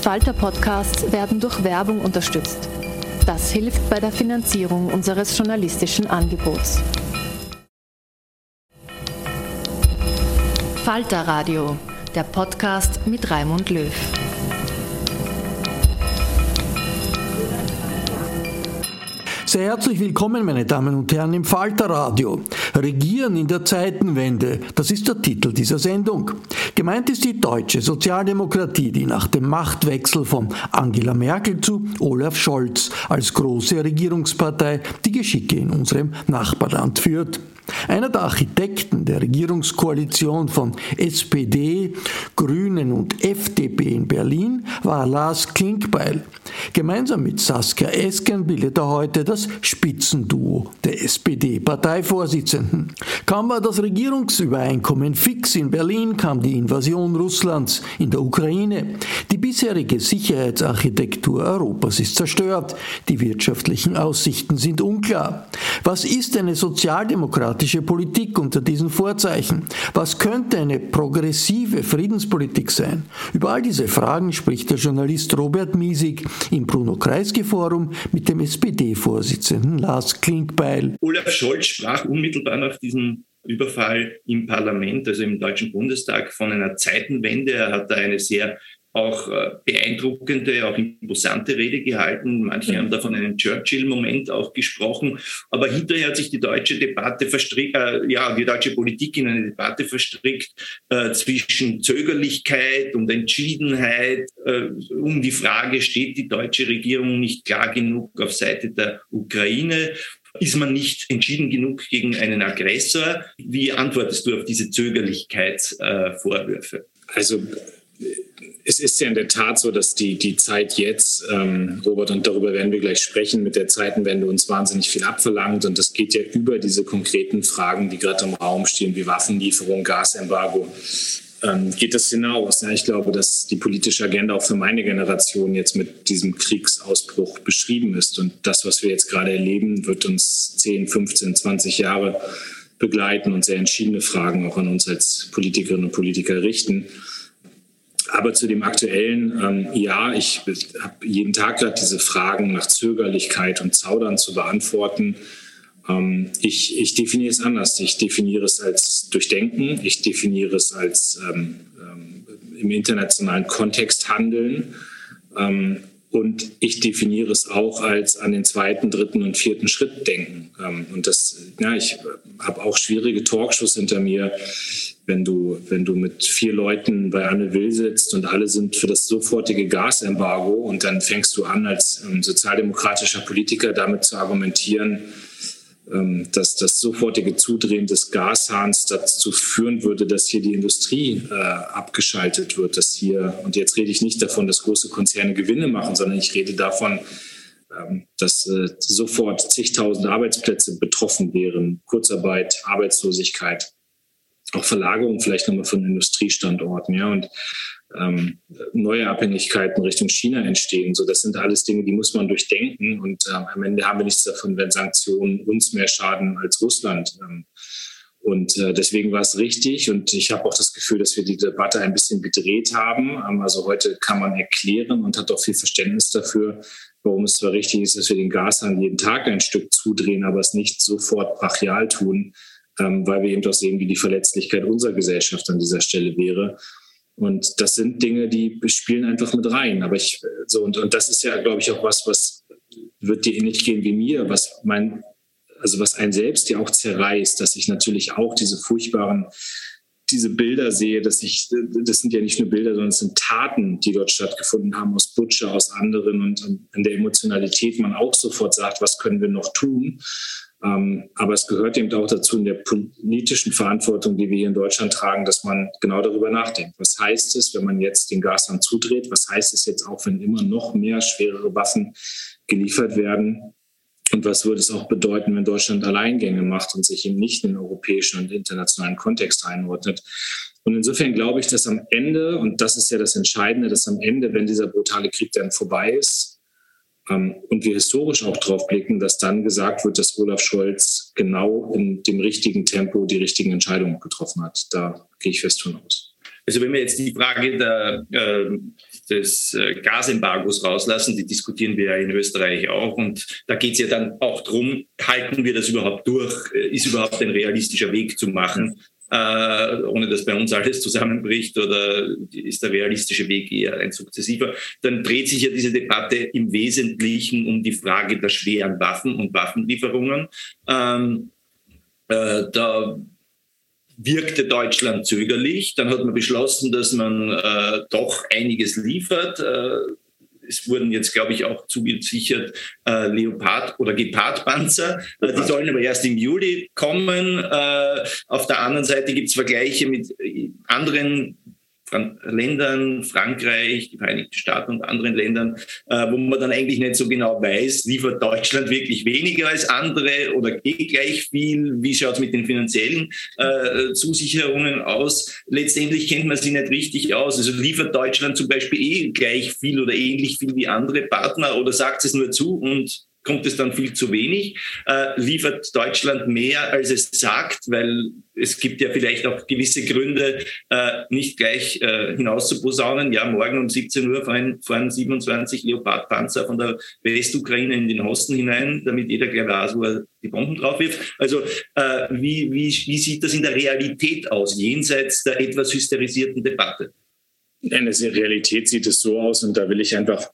Falter-Podcasts werden durch Werbung unterstützt. Das hilft bei der Finanzierung unseres journalistischen Angebots. Falter Radio, der Podcast mit Raimund Löw. Sehr herzlich willkommen, meine Damen und Herren, im Falterradio. Regieren in der Zeitenwende, das ist der Titel dieser Sendung. Gemeint ist die deutsche Sozialdemokratie, die nach dem Machtwechsel von Angela Merkel zu Olaf Scholz als große Regierungspartei die Geschicke in unserem Nachbarland führt. Einer der Architekten der Regierungskoalition von SPD, Grünen und FDP in Berlin war Lars Klinkbeil. Gemeinsam mit Saskia Esken bildet er heute das Spitzenduo der SPD-Parteivorsitzenden. Kaum war das Regierungsübereinkommen fix in Berlin, kam die Invasion Russlands in der Ukraine. Die bisherige Sicherheitsarchitektur Europas ist zerstört. Die wirtschaftlichen Aussichten sind unklar. Was ist eine sozialdemokratische Politik unter diesen Vorzeichen? Was könnte eine progressive Friedenspolitik sein? Über all diese Fragen spricht der Journalist Robert Miesig im Bruno Kreisky Forum mit dem SPD-Vorsitzenden Lars Klinkbeil. Olaf Scholz sprach unmittelbar nach diesem Überfall im Parlament, also im Deutschen Bundestag, von einer Zeitenwende. Er hat da eine sehr auch äh, beeindruckende, auch imposante Rede gehalten. Manche haben da von einem Churchill-Moment auch gesprochen. Aber hinterher hat sich die deutsche Debatte verstrickt, äh, ja, die deutsche Politik in eine Debatte verstrickt äh, zwischen Zögerlichkeit und Entschiedenheit äh, um die Frage, steht die deutsche Regierung nicht klar genug auf Seite der Ukraine? Ist man nicht entschieden genug gegen einen Aggressor? Wie antwortest du auf diese Zögerlichkeitsvorwürfe? Also es ist ja in der Tat so, dass die, die Zeit jetzt, ähm, Robert, und darüber werden wir gleich sprechen, mit der Zeitenwende uns wahnsinnig viel abverlangt. Und das geht ja über diese konkreten Fragen, die gerade im Raum stehen, wie Waffenlieferung, Gasembargo. Ähm, geht das hinaus? Ja, ich glaube, dass die politische Agenda auch für meine Generation jetzt mit diesem Kriegsausbruch beschrieben ist. Und das, was wir jetzt gerade erleben, wird uns 10, 15, 20 Jahre begleiten und sehr entschiedene Fragen auch an uns als Politikerinnen und Politiker richten. Aber zu dem aktuellen, ähm, ja, ich habe jeden Tag gerade diese Fragen nach Zögerlichkeit und Zaudern zu beantworten. Ähm, ich, ich definiere es anders. Ich definiere es als Durchdenken. Ich definiere es als ähm, ähm im internationalen Kontext handeln. Und ich definiere es auch als an den zweiten, dritten und vierten Schritt denken. Ähm, und das, ja, ich habe auch schwierige Talkshows hinter mir, wenn du, wenn du mit vier Leuten bei Anne Will sitzt und alle sind für das sofortige Gasembargo und dann fängst du an, als ähm, sozialdemokratischer Politiker damit zu argumentieren, dass das sofortige Zudrehen des Gashahns dazu führen würde, dass hier die Industrie äh, abgeschaltet wird, dass hier, und jetzt rede ich nicht davon, dass große Konzerne Gewinne machen, sondern ich rede davon, ähm, dass äh, sofort zigtausend Arbeitsplätze betroffen wären, Kurzarbeit, Arbeitslosigkeit auch Verlagerung vielleicht nochmal von Industriestandorten, ja, und ähm, neue Abhängigkeiten Richtung China entstehen. So, das sind alles Dinge, die muss man durchdenken. Und ähm, am Ende haben wir nichts davon, wenn Sanktionen uns mehr schaden als Russland. Ähm, und äh, deswegen war es richtig. Und ich habe auch das Gefühl, dass wir die Debatte ein bisschen gedreht haben. Ähm, also heute kann man erklären und hat auch viel Verständnis dafür, warum es zwar richtig ist, dass wir den Gashahn jeden Tag ein Stück zudrehen, aber es nicht sofort brachial tun, ähm, weil wir eben doch sehen, wie die Verletzlichkeit unserer Gesellschaft an dieser Stelle wäre. Und das sind Dinge, die spielen einfach mit rein. Aber ich, so, und, und das ist ja, glaube ich, auch was, was wird dir ähnlich gehen wie mir, was mein, also was einen selbst ja auch zerreißt, dass ich natürlich auch diese furchtbaren, diese Bilder sehe, dass ich, das sind ja nicht nur Bilder, sondern es sind Taten, die dort stattgefunden haben aus Butcher, aus anderen und an der Emotionalität man auch sofort sagt, was können wir noch tun? Ähm, aber es gehört eben auch dazu in der politischen Verantwortung, die wir hier in Deutschland tragen, dass man genau darüber nachdenkt. Was heißt es, wenn man jetzt den Gashahn zudreht? Was heißt es jetzt auch, wenn immer noch mehr schwerere Waffen geliefert werden? Und was würde es auch bedeuten, wenn Deutschland Alleingänge macht und sich eben nicht in den europäischen und internationalen Kontext einordnet? Und insofern glaube ich, dass am Ende, und das ist ja das Entscheidende, dass am Ende, wenn dieser brutale Krieg dann vorbei ist, und wir historisch auch darauf blicken, dass dann gesagt wird, dass Olaf Scholz genau in dem richtigen Tempo die richtigen Entscheidungen getroffen hat. Da gehe ich fest von aus. Also wenn wir jetzt die Frage der, äh, des äh, Gasembargos rauslassen, die diskutieren wir ja in Österreich auch. Und da geht es ja dann auch darum, halten wir das überhaupt durch? Äh, ist überhaupt ein realistischer Weg zu machen? Äh, ohne dass bei uns alles zusammenbricht oder ist der realistische Weg eher ein sukzessiver, dann dreht sich ja diese Debatte im Wesentlichen um die Frage der schweren Waffen und Waffenlieferungen. Ähm, äh, da wirkte Deutschland zögerlich. Dann hat man beschlossen, dass man äh, doch einiges liefert. Äh, es wurden jetzt, glaube ich, auch zugesichert äh, Leopard- oder Gepard-Panzer. Äh, die sollen aber erst im Juli kommen. Äh, auf der anderen Seite gibt es Vergleiche mit anderen Ländern, Frankreich, die Vereinigten Staaten und anderen Ländern, äh, wo man dann eigentlich nicht so genau weiß, liefert Deutschland wirklich weniger als andere oder geht gleich viel? Wie schaut es mit den finanziellen äh, Zusicherungen aus? Letztendlich kennt man sie nicht richtig aus. Also liefert Deutschland zum Beispiel eh gleich viel oder ähnlich viel wie andere Partner oder sagt es nur zu und kommt es dann viel zu wenig, äh, liefert Deutschland mehr, als es sagt, weil es gibt ja vielleicht auch gewisse Gründe, äh, nicht gleich äh, hinaus zu posaunen. Ja, morgen um 17 Uhr fahren, fahren 27 Leopardpanzer von der Westukraine in den Osten hinein, damit jeder gleich weiß, wo er die Bomben drauf wirft. Also äh, wie, wie, wie sieht das in der Realität aus, jenseits der etwas hysterisierten Debatte? In der Realität sieht es so aus und da will ich einfach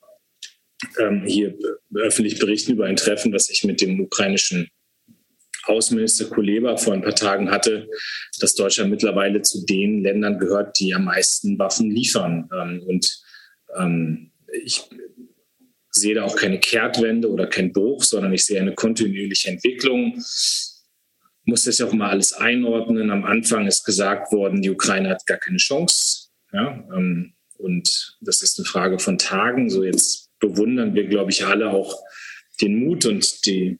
ähm, hier öffentlich berichten über ein Treffen, das ich mit dem ukrainischen Außenminister Kuleba vor ein paar Tagen hatte, dass Deutschland mittlerweile zu den Ländern gehört, die am meisten Waffen liefern. Ähm, und ähm, ich sehe da auch keine Kehrtwende oder keinen Bruch, sondern ich sehe eine kontinuierliche Entwicklung. Ich muss das ja auch mal alles einordnen. Am Anfang ist gesagt worden, die Ukraine hat gar keine Chance. Ja, ähm, und das ist eine Frage von Tagen. So jetzt bewundern wir, glaube ich, alle auch den Mut und die,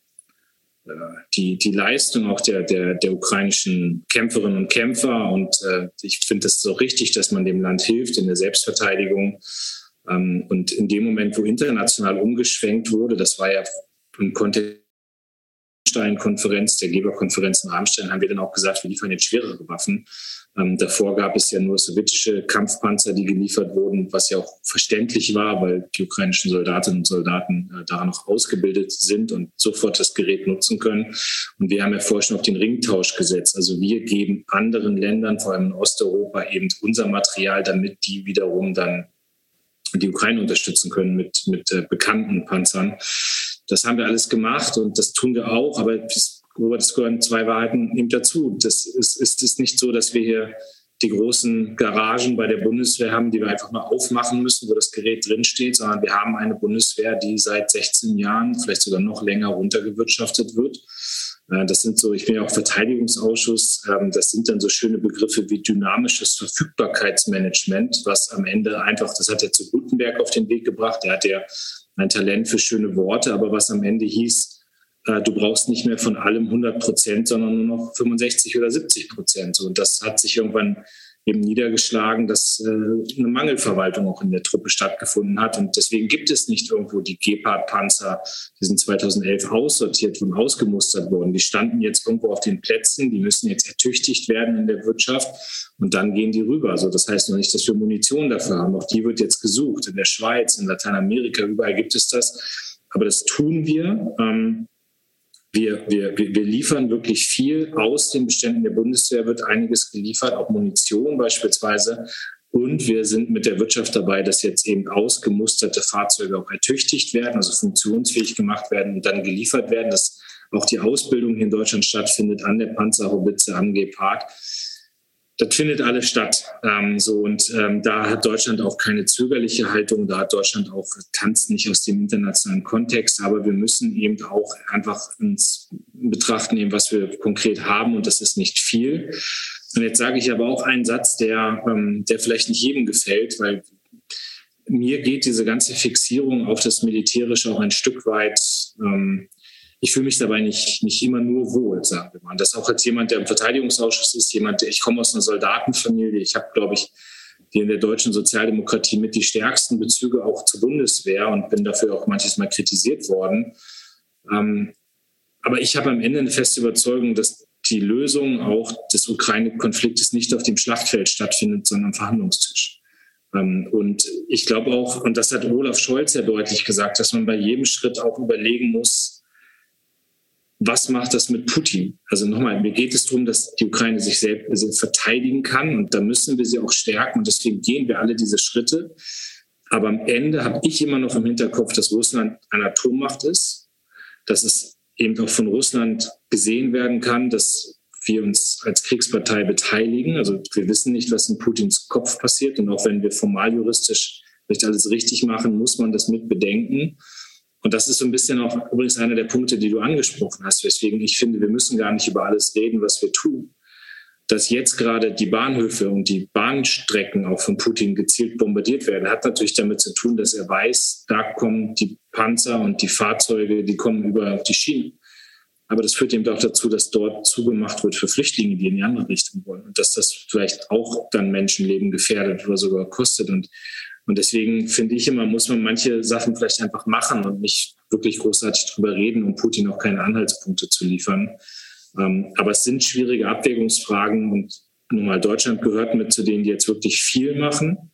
äh, die, die Leistung auch der, der, der ukrainischen Kämpferinnen und Kämpfer. Und äh, ich finde es so richtig, dass man dem Land hilft in der Selbstverteidigung. Ähm, und in dem Moment, wo international umgeschwenkt wurde, das war ja im Kontext Rammstein-Konferenz, der Geberkonferenz in Rammstein, haben wir dann auch gesagt, wir liefern jetzt schwerere Waffen. Ähm, davor gab es ja nur sowjetische Kampfpanzer, die geliefert wurden, was ja auch verständlich war, weil die ukrainischen Soldatinnen und Soldaten äh, daran noch ausgebildet sind und sofort das Gerät nutzen können. Und wir haben ja vorher schon auf den Ringtausch gesetzt. Also wir geben anderen Ländern, vor allem in Osteuropa, eben unser Material, damit die wiederum dann die Ukraine unterstützen können mit, mit äh, bekannten Panzern. Das haben wir alles gemacht und das tun wir auch, aber das, Robert, es gehören zwei Wahrheiten eben dazu. Das ist, ist es nicht so, dass wir hier die großen Garagen bei der Bundeswehr haben, die wir einfach mal aufmachen müssen, wo das Gerät drinsteht, sondern wir haben eine Bundeswehr, die seit 16 Jahren, vielleicht sogar noch länger runtergewirtschaftet wird. Äh, das sind so, ich bin ja auch Verteidigungsausschuss, ähm, das sind dann so schöne Begriffe wie dynamisches Verfügbarkeitsmanagement, was am Ende einfach, das hat er zu Gutenberg auf den Weg gebracht, der hat ja ein Talent für schöne Worte, aber was am Ende hieß, äh, du brauchst nicht mehr von allem 100 Prozent, sondern nur noch 65 oder 70 Prozent. Und das hat sich irgendwann eben niedergeschlagen, dass äh, eine Mangelverwaltung auch in der Truppe stattgefunden hat. Und deswegen gibt es nicht irgendwo die Gepard-Panzer, die sind 2011 aussortiert und ausgemustert worden. Die standen jetzt irgendwo auf den Plätzen, die müssen jetzt ertüchtigt werden in der Wirtschaft und dann gehen die rüber. Also das heißt noch nicht, dass wir Munition dafür haben. Auch die wird jetzt gesucht. In der Schweiz, in Lateinamerika, überall gibt es das. Aber das tun wir. Ähm, wir, wir, wir liefern wirklich viel aus den Beständen der Bundeswehr, wird einiges geliefert, auch Munition beispielsweise. Und wir sind mit der Wirtschaft dabei, dass jetzt eben ausgemusterte Fahrzeuge auch ertüchtigt werden, also funktionsfähig gemacht werden und dann geliefert werden, dass auch die Ausbildung hier in Deutschland stattfindet an der Panzerhaubitze, am Gepard das findet alles statt. Ähm, so und ähm, da hat Deutschland auch keine zögerliche Haltung. Da hat Deutschland auch tanzt nicht aus dem internationalen Kontext. Aber wir müssen eben auch einfach ins Betracht nehmen, was wir konkret haben. Und das ist nicht viel. Und jetzt sage ich aber auch einen Satz, der, ähm, der vielleicht nicht jedem gefällt, weil mir geht diese ganze Fixierung auf das Militärische auch ein Stück weit ähm, ich fühle mich dabei nicht, nicht immer nur wohl, sagen wir mal. Das auch als jemand, der im Verteidigungsausschuss ist, jemand, ich komme aus einer Soldatenfamilie. Ich habe, glaube ich, die in der deutschen Sozialdemokratie mit die stärksten Bezüge auch zur Bundeswehr und bin dafür auch manches Mal kritisiert worden. Ähm, aber ich habe am Ende eine feste Überzeugung, dass die Lösung auch des Ukraine-Konfliktes nicht auf dem Schlachtfeld stattfindet, sondern am Verhandlungstisch. Ähm, und ich glaube auch, und das hat Olaf Scholz ja deutlich gesagt, dass man bei jedem Schritt auch überlegen muss, was macht das mit Putin? Also nochmal, mir geht es darum, dass die Ukraine sich selbst verteidigen kann und da müssen wir sie auch stärken und deswegen gehen wir alle diese Schritte. Aber am Ende habe ich immer noch im Hinterkopf, dass Russland eine Atommacht ist, dass es eben auch von Russland gesehen werden kann, dass wir uns als Kriegspartei beteiligen. Also wir wissen nicht, was in Putins Kopf passiert. Und auch wenn wir formal juristisch nicht alles richtig machen, muss man das mit bedenken. Und das ist so ein bisschen auch übrigens einer der Punkte, die du angesprochen hast, weswegen ich finde, wir müssen gar nicht über alles reden, was wir tun. Dass jetzt gerade die Bahnhöfe und die Bahnstrecken auch von Putin gezielt bombardiert werden, hat natürlich damit zu tun, dass er weiß, da kommen die Panzer und die Fahrzeuge, die kommen über die Schienen. Aber das führt eben auch dazu, dass dort zugemacht wird für Flüchtlinge, die in die andere Richtung wollen. Und dass das vielleicht auch dann Menschenleben gefährdet oder sogar kostet. Und und deswegen finde ich immer, muss man manche Sachen vielleicht einfach machen und nicht wirklich großartig drüber reden, um Putin auch keine Anhaltspunkte zu liefern. Ähm, aber es sind schwierige Abwägungsfragen und nun mal Deutschland gehört mit zu denen, die jetzt wirklich viel machen.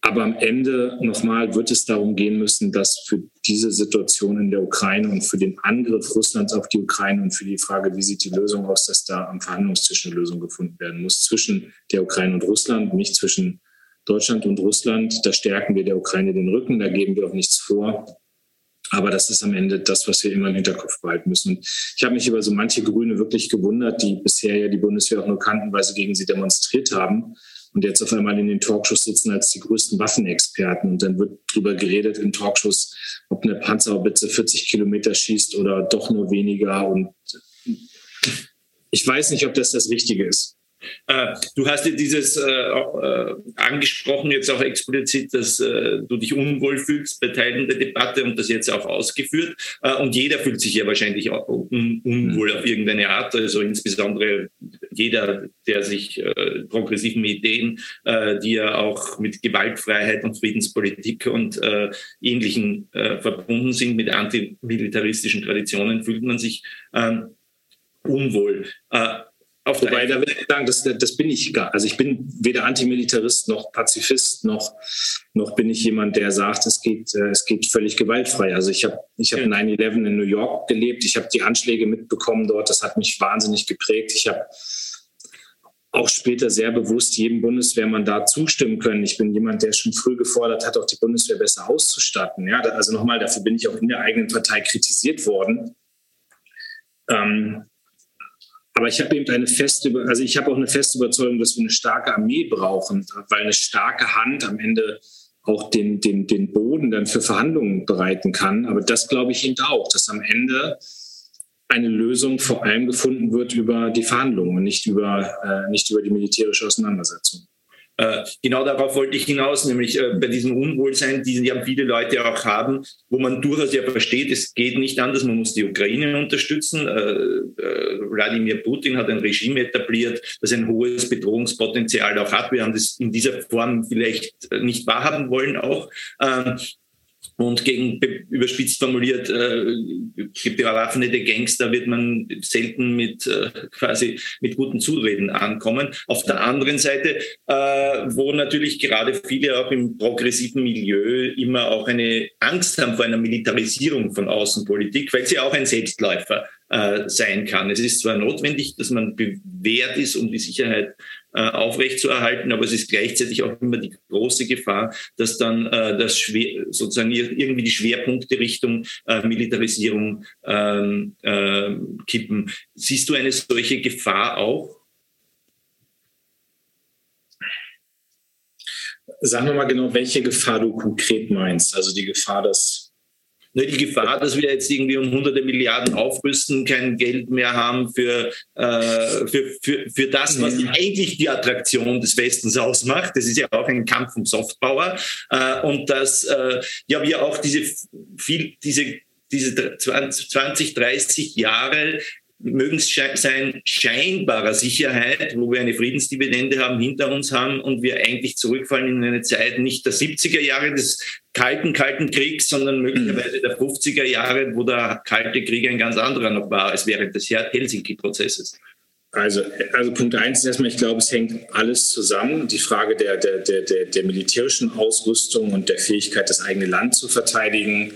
Aber am Ende nochmal wird es darum gehen müssen, dass für diese Situation in der Ukraine und für den Angriff Russlands auf die Ukraine und für die Frage, wie sieht die Lösung aus, dass da am Verhandlungstisch eine Lösung gefunden werden muss zwischen der Ukraine und Russland, nicht zwischen Deutschland und Russland. Da stärken wir der Ukraine den Rücken, da geben wir auch nichts vor. Aber das ist am Ende das, was wir immer im Hinterkopf behalten müssen. Ich habe mich über so manche Grüne wirklich gewundert, die bisher ja die Bundeswehr auch nur kannten, weil sie gegen sie demonstriert haben und jetzt auf einmal in den Talkshows sitzen als die größten Waffenexperten. Und dann wird darüber geredet in Talkshows, ob eine Panzerhaubitze 40 Kilometer schießt oder doch nur weniger. Und ich weiß nicht, ob das das Richtige ist. Äh, du hast ja dieses äh, äh, angesprochen, jetzt auch explizit, dass äh, du dich unwohl fühlst bei Teilen der Debatte und das jetzt auch ausgeführt. Äh, und jeder fühlt sich ja wahrscheinlich auch un unwohl auf irgendeine Art. Also insbesondere jeder, der sich äh, progressiven Ideen, die ja auch mit Gewaltfreiheit und Friedenspolitik und Ähnlichen verbunden sind, mit antimilitaristischen Traditionen, fühlt man sich ähm, unwohl. Auf Wobei, da will ich sagen, das, das bin ich gar. Also ich bin weder Antimilitarist noch Pazifist noch, noch bin ich jemand, der sagt, es geht, äh, es geht völlig gewaltfrei. Also ich habe ich hab 9-11 in New York gelebt, ich habe die Anschläge mitbekommen dort, das hat mich wahnsinnig geprägt. Ich habe auch später sehr bewusst jedem Bundeswehrmandat zustimmen können. Ich bin jemand, der schon früh gefordert hat, auch die Bundeswehr besser auszustatten. Ja, also nochmal, dafür bin ich auch in der eigenen Partei kritisiert worden. Ähm, aber ich habe eben eine feste, also ich habe auch eine feste Überzeugung, dass wir eine starke Armee brauchen, weil eine starke Hand am Ende auch den, den, den Boden dann für Verhandlungen bereiten kann. Aber das glaube ich eben auch, dass am Ende eine Lösung vor allem gefunden wird über die Verhandlungen und nicht über, äh, nicht über die militärische Auseinandersetzung. Äh, genau darauf wollte ich hinaus, nämlich äh, bei diesem Unwohlsein, die ja viele Leute auch haben, wo man durchaus ja versteht, es geht nicht anders, man muss die Ukraine unterstützen. Äh, Wladimir Putin hat ein Regime etabliert, das ein hohes Bedrohungspotenzial auch hat. Wir haben das in dieser Form vielleicht nicht wahrhaben wollen auch. Ähm, und gegen überspitzt formuliert äh, bewaffnete Gangster wird man selten mit äh, quasi mit guten Zureden ankommen. Auf der anderen Seite, äh, wo natürlich gerade viele auch im progressiven Milieu immer auch eine Angst haben vor einer Militarisierung von Außenpolitik, weil sie auch ein Selbstläufer äh, sein kann. Es ist zwar notwendig, dass man bewährt ist, um die Sicherheit aufrechtzuerhalten, aber es ist gleichzeitig auch immer die große Gefahr, dass dann äh, das schwer, sozusagen irgendwie die Schwerpunkte Richtung äh, Militarisierung ähm, äh, kippen. Siehst du eine solche Gefahr auch? Sagen wir mal genau, welche Gefahr du konkret meinst. Also die Gefahr, dass Die Gefahr, dass wir jetzt irgendwie um hunderte Milliarden aufrüsten, kein Geld mehr haben für, äh, für, für, für das, was eigentlich die Attraktion des Westens ausmacht. Das ist ja auch ein Kampf um Softpower. Äh, und dass äh, ja wir auch diese, viel, diese, diese 20, 30 Jahre mögen es sein scheinbarer Sicherheit, wo wir eine Friedensdividende haben, hinter uns haben und wir eigentlich zurückfallen in eine Zeit nicht der 70er Jahre des kalten, kalten Kriegs, sondern möglicherweise der 50er Jahre, wo der kalte Krieg ein ganz anderer noch war als während des Helsinki-Prozesses. Also, also Punkt eins ist erstmal, ich glaube, es hängt alles zusammen. Die Frage der, der, der, der, militärischen Ausrüstung und der Fähigkeit, das eigene Land zu verteidigen,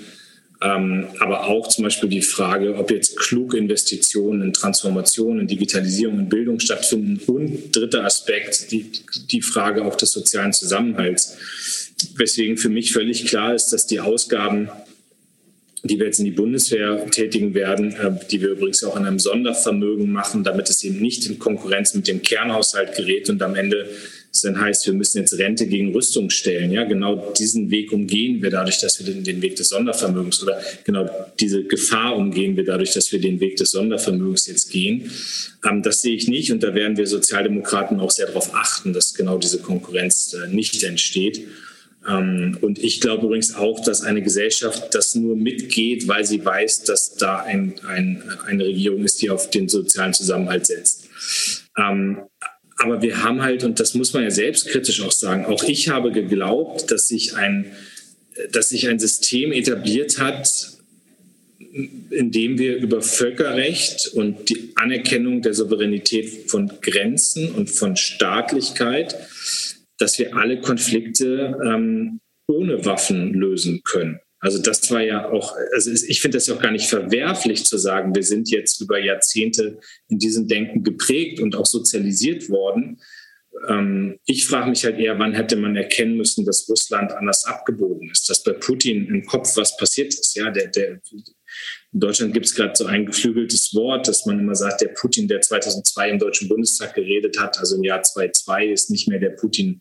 ähm, aber auch zum Beispiel die Frage, ob jetzt kluge Investitionen in Transformation, in Digitalisierung, in Bildung stattfinden. Und dritter Aspekt, die, die Frage auch des sozialen Zusammenhalts. Weswegen für mich völlig klar ist, dass die Ausgaben die wir jetzt in die Bundeswehr tätigen werden, äh, die wir übrigens auch in einem Sondervermögen machen, damit es eben nicht in Konkurrenz mit dem Kernhaushalt gerät und am Ende es dann heißt, wir müssen jetzt Rente gegen Rüstung stellen. Ja, genau diesen Weg umgehen wir dadurch, dass wir den, Weg des Sondervermögens oder genau diese Gefahr umgehen wir dadurch, dass wir den Weg des Sondervermögens jetzt gehen. Ähm, das sehe ich nicht und da werden wir Sozialdemokraten auch sehr darauf achten, dass genau diese Konkurrenz äh, nicht entsteht. Ähm, und ich glaube übrigens auch, dass eine Gesellschaft das nur mitgeht, weil sie weiß, dass da ein, ein, eine Regierung ist, die auf den sozialen Zusammenhalt setzt. Ähm, aber wir haben halt, und das muss man ja selbstkritisch auch sagen, auch ich habe geglaubt, dass sich ein, dass sich ein System etabliert hat, in dem wir über Völkerrecht und die Anerkennung der Souveränität von Grenzen und von Staatlichkeit dass wir alle Konflikte ähm, ohne Waffen lösen können. Also das war ja auch, also ich finde das ja auch gar nicht verwerflich zu sagen, wir sind jetzt über Jahrzehnte in diesem Denken geprägt und auch sozialisiert worden. Ähm, ich frage mich halt eher, wann hätte man erkennen müssen, dass Russland anders abgebogen ist, dass bei Putin im Kopf was passiert ist. Ja, der, der, in Deutschland gibt es gerade so ein geflügeltes Wort, dass man immer sagt, der Putin, der 2002 im Deutschen Bundestag geredet hat, also im Jahr 2002 ist nicht mehr der Putin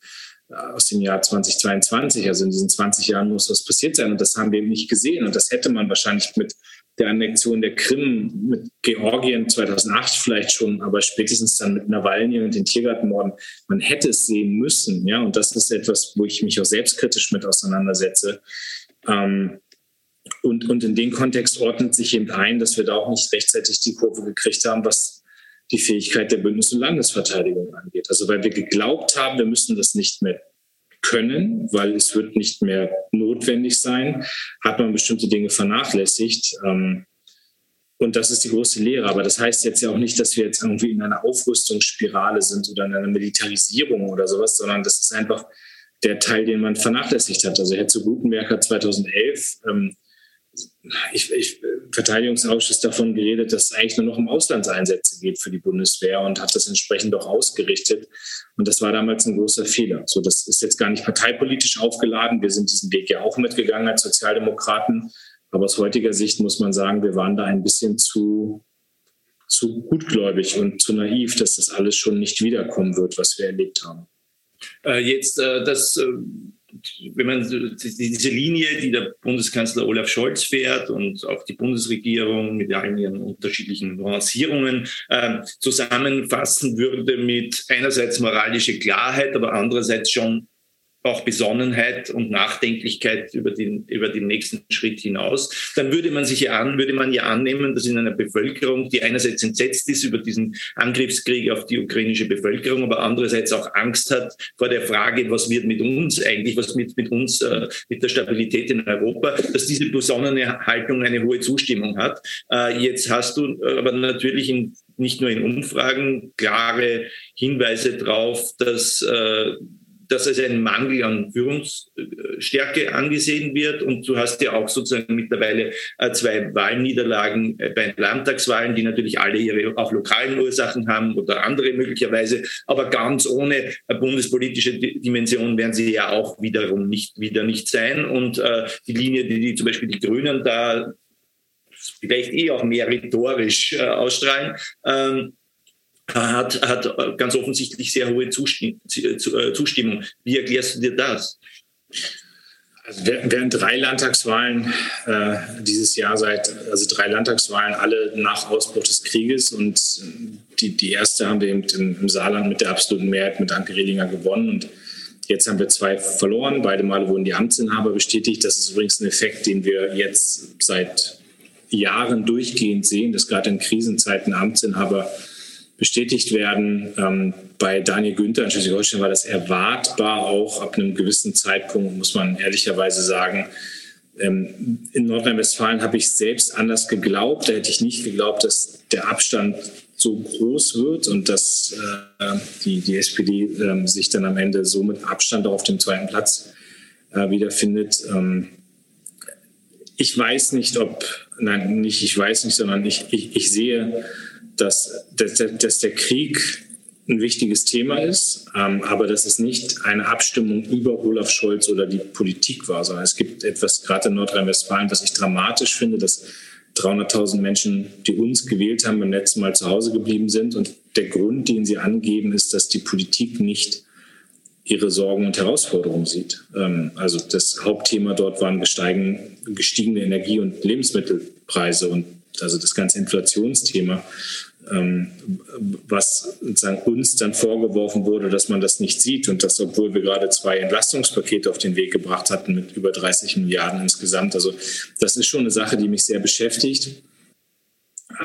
äh, aus dem Jahr 2022. Also in diesen 20 Jahren muss was passiert sein und das haben wir eben nicht gesehen und das hätte man wahrscheinlich mit der Annexion der Krim, mit Georgien 2008 vielleicht schon, aber spätestens dann mit Nawalny und den Tiergartenmorden, man hätte es sehen müssen. Ja, und das ist etwas, wo ich mich auch selbstkritisch mit auseinandersetze. Ähm, und, und in den Kontext ordnet sich eben ein, dass wir da auch nicht rechtzeitig die Kurve gekriegt haben, was die Fähigkeit der Bündnis- und Landesverteidigung angeht. Also weil wir geglaubt haben, wir müssen das nicht mehr können, weil es wird nicht mehr notwendig sein, hat man bestimmte Dinge vernachlässigt. Ähm, und das ist die große Lehre. Aber das heißt jetzt ja auch nicht, dass wir jetzt irgendwie in einer Aufrüstungsspirale sind oder in einer Militarisierung oder sowas, sondern das ist einfach der Teil, den man vernachlässigt hat. Also Herzog Gutenberg hat 2011 ähm, ich, ich, Verteidigungsausschuss davon geredet, dass es eigentlich nur noch um Auslandseinsätze geht für die Bundeswehr und hat das entsprechend auch ausgerichtet. Und das war damals ein großer Fehler. So, das ist jetzt gar nicht parteipolitisch aufgeladen. Wir sind diesen Weg ja auch mitgegangen als Sozialdemokraten. Aber aus heutiger Sicht muss man sagen, wir waren da ein bisschen zu, zu gutgläubig und zu naiv, dass das alles schon nicht wiederkommen wird, was wir erlebt haben. Äh, jetzt äh, das. Äh wenn man diese Linie, die der Bundeskanzler Olaf Scholz fährt und auch die Bundesregierung mit allen ihren unterschiedlichen Nuancierungen äh, zusammenfassen würde mit einerseits moralische Klarheit, aber andererseits schon auch Besonnenheit und Nachdenklichkeit über den, über den nächsten Schritt hinaus, dann würde man sich ja an, würde man ja annehmen, dass in einer Bevölkerung, die einerseits entsetzt ist über diesen Angriffskrieg auf die ukrainische Bevölkerung, aber andererseits auch Angst hat vor der Frage, was wird mit uns eigentlich, was wird mit uns, äh, mit der Stabilität in Europa, dass diese besonnene Haltung eine hohe Zustimmung hat. Äh, jetzt hast du aber natürlich in, nicht nur in Umfragen klare Hinweise darauf, dass äh, dass es ein Mangel an Führungsstärke angesehen wird. Und du hast ja auch sozusagen mittlerweile äh, zwei Wahlniederlagen äh, bei Landtagswahlen, die natürlich alle ihre auch lokalen Ursachen haben oder andere möglicherweise. Aber ganz ohne bundespolitische Dimension werden sie ja auch wiederum nicht, wieder nicht sein. Und äh, die Linie, die, die zum Beispiel die Grünen da vielleicht eh auch mehr rhetorisch äh, ausstrahlen, ähm, hat, hat ganz offensichtlich sehr hohe äh, Zustimmung. Wie erklärst du dir das? Also während drei Landtagswahlen äh, dieses Jahr seit, also drei Landtagswahlen alle nach Ausbruch des Krieges und die, die erste haben wir eben im, im Saarland mit der absoluten Mehrheit mit Anke Redinger gewonnen und jetzt haben wir zwei verloren. Beide Male wurden die Amtsinhaber bestätigt. Das ist übrigens ein Effekt, den wir jetzt seit Jahren durchgehend sehen, dass gerade in Krisenzeiten Amtsinhaber bestätigt werden. Ähm, bei Daniel Günther in Schleswig-Holstein war das erwartbar auch ab einem gewissen Zeitpunkt, muss man ehrlicherweise sagen. Ähm, in Nordrhein-Westfalen habe ich selbst anders geglaubt. Da hätte ich nicht geglaubt, dass der Abstand so groß wird und dass äh, die, die SPD äh, sich dann am Ende so mit Abstand auf dem zweiten Platz äh, wiederfindet. Ähm, ich weiß nicht, ob, nein, nicht ich weiß nicht, sondern ich, ich, ich sehe, dass, dass, dass der Krieg ein wichtiges Thema ist, ähm, aber dass es nicht eine Abstimmung über Olaf Scholz oder die Politik war, sondern es gibt etwas gerade in Nordrhein-Westfalen, was ich dramatisch finde, dass 300.000 Menschen, die uns gewählt haben, beim letzten Mal zu Hause geblieben sind. Und der Grund, den sie angeben, ist, dass die Politik nicht ihre Sorgen und Herausforderungen sieht. Ähm, also das Hauptthema dort waren gestiegene Energie- und Lebensmittelpreise und also das ganze Inflationsthema, was sozusagen uns dann vorgeworfen wurde, dass man das nicht sieht und das, obwohl wir gerade zwei Entlastungspakete auf den Weg gebracht hatten mit über 30 Milliarden insgesamt. Also das ist schon eine Sache, die mich sehr beschäftigt.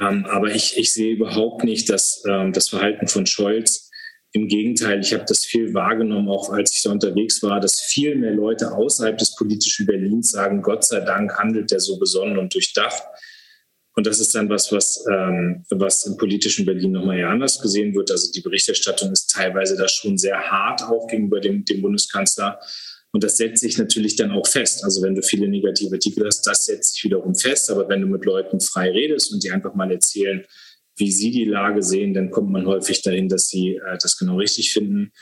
Ähm, aber ich, ich sehe überhaupt nicht, dass das Verhalten von Scholz im Gegenteil, ich habe das viel wahrgenommen, auch als ich da unterwegs war, dass viel mehr Leute außerhalb des politischen Berlins sagen, Gott sei Dank handelt er so besonnen und durchdacht. Und das ist dann was, was, ähm, was im politischen Berlin nochmal ja anders gesehen wird. Also die Berichterstattung ist teilweise da schon sehr hart auch gegenüber dem, dem Bundeskanzler. Und das setzt sich natürlich dann auch fest. Also wenn du viele negative Artikel hast, das setzt sich wiederum fest. Aber wenn du mit Leuten frei redest und die einfach mal erzählen, wie Sie die Lage sehen, dann kommt man häufig dahin, dass Sie äh, das genau richtig finden.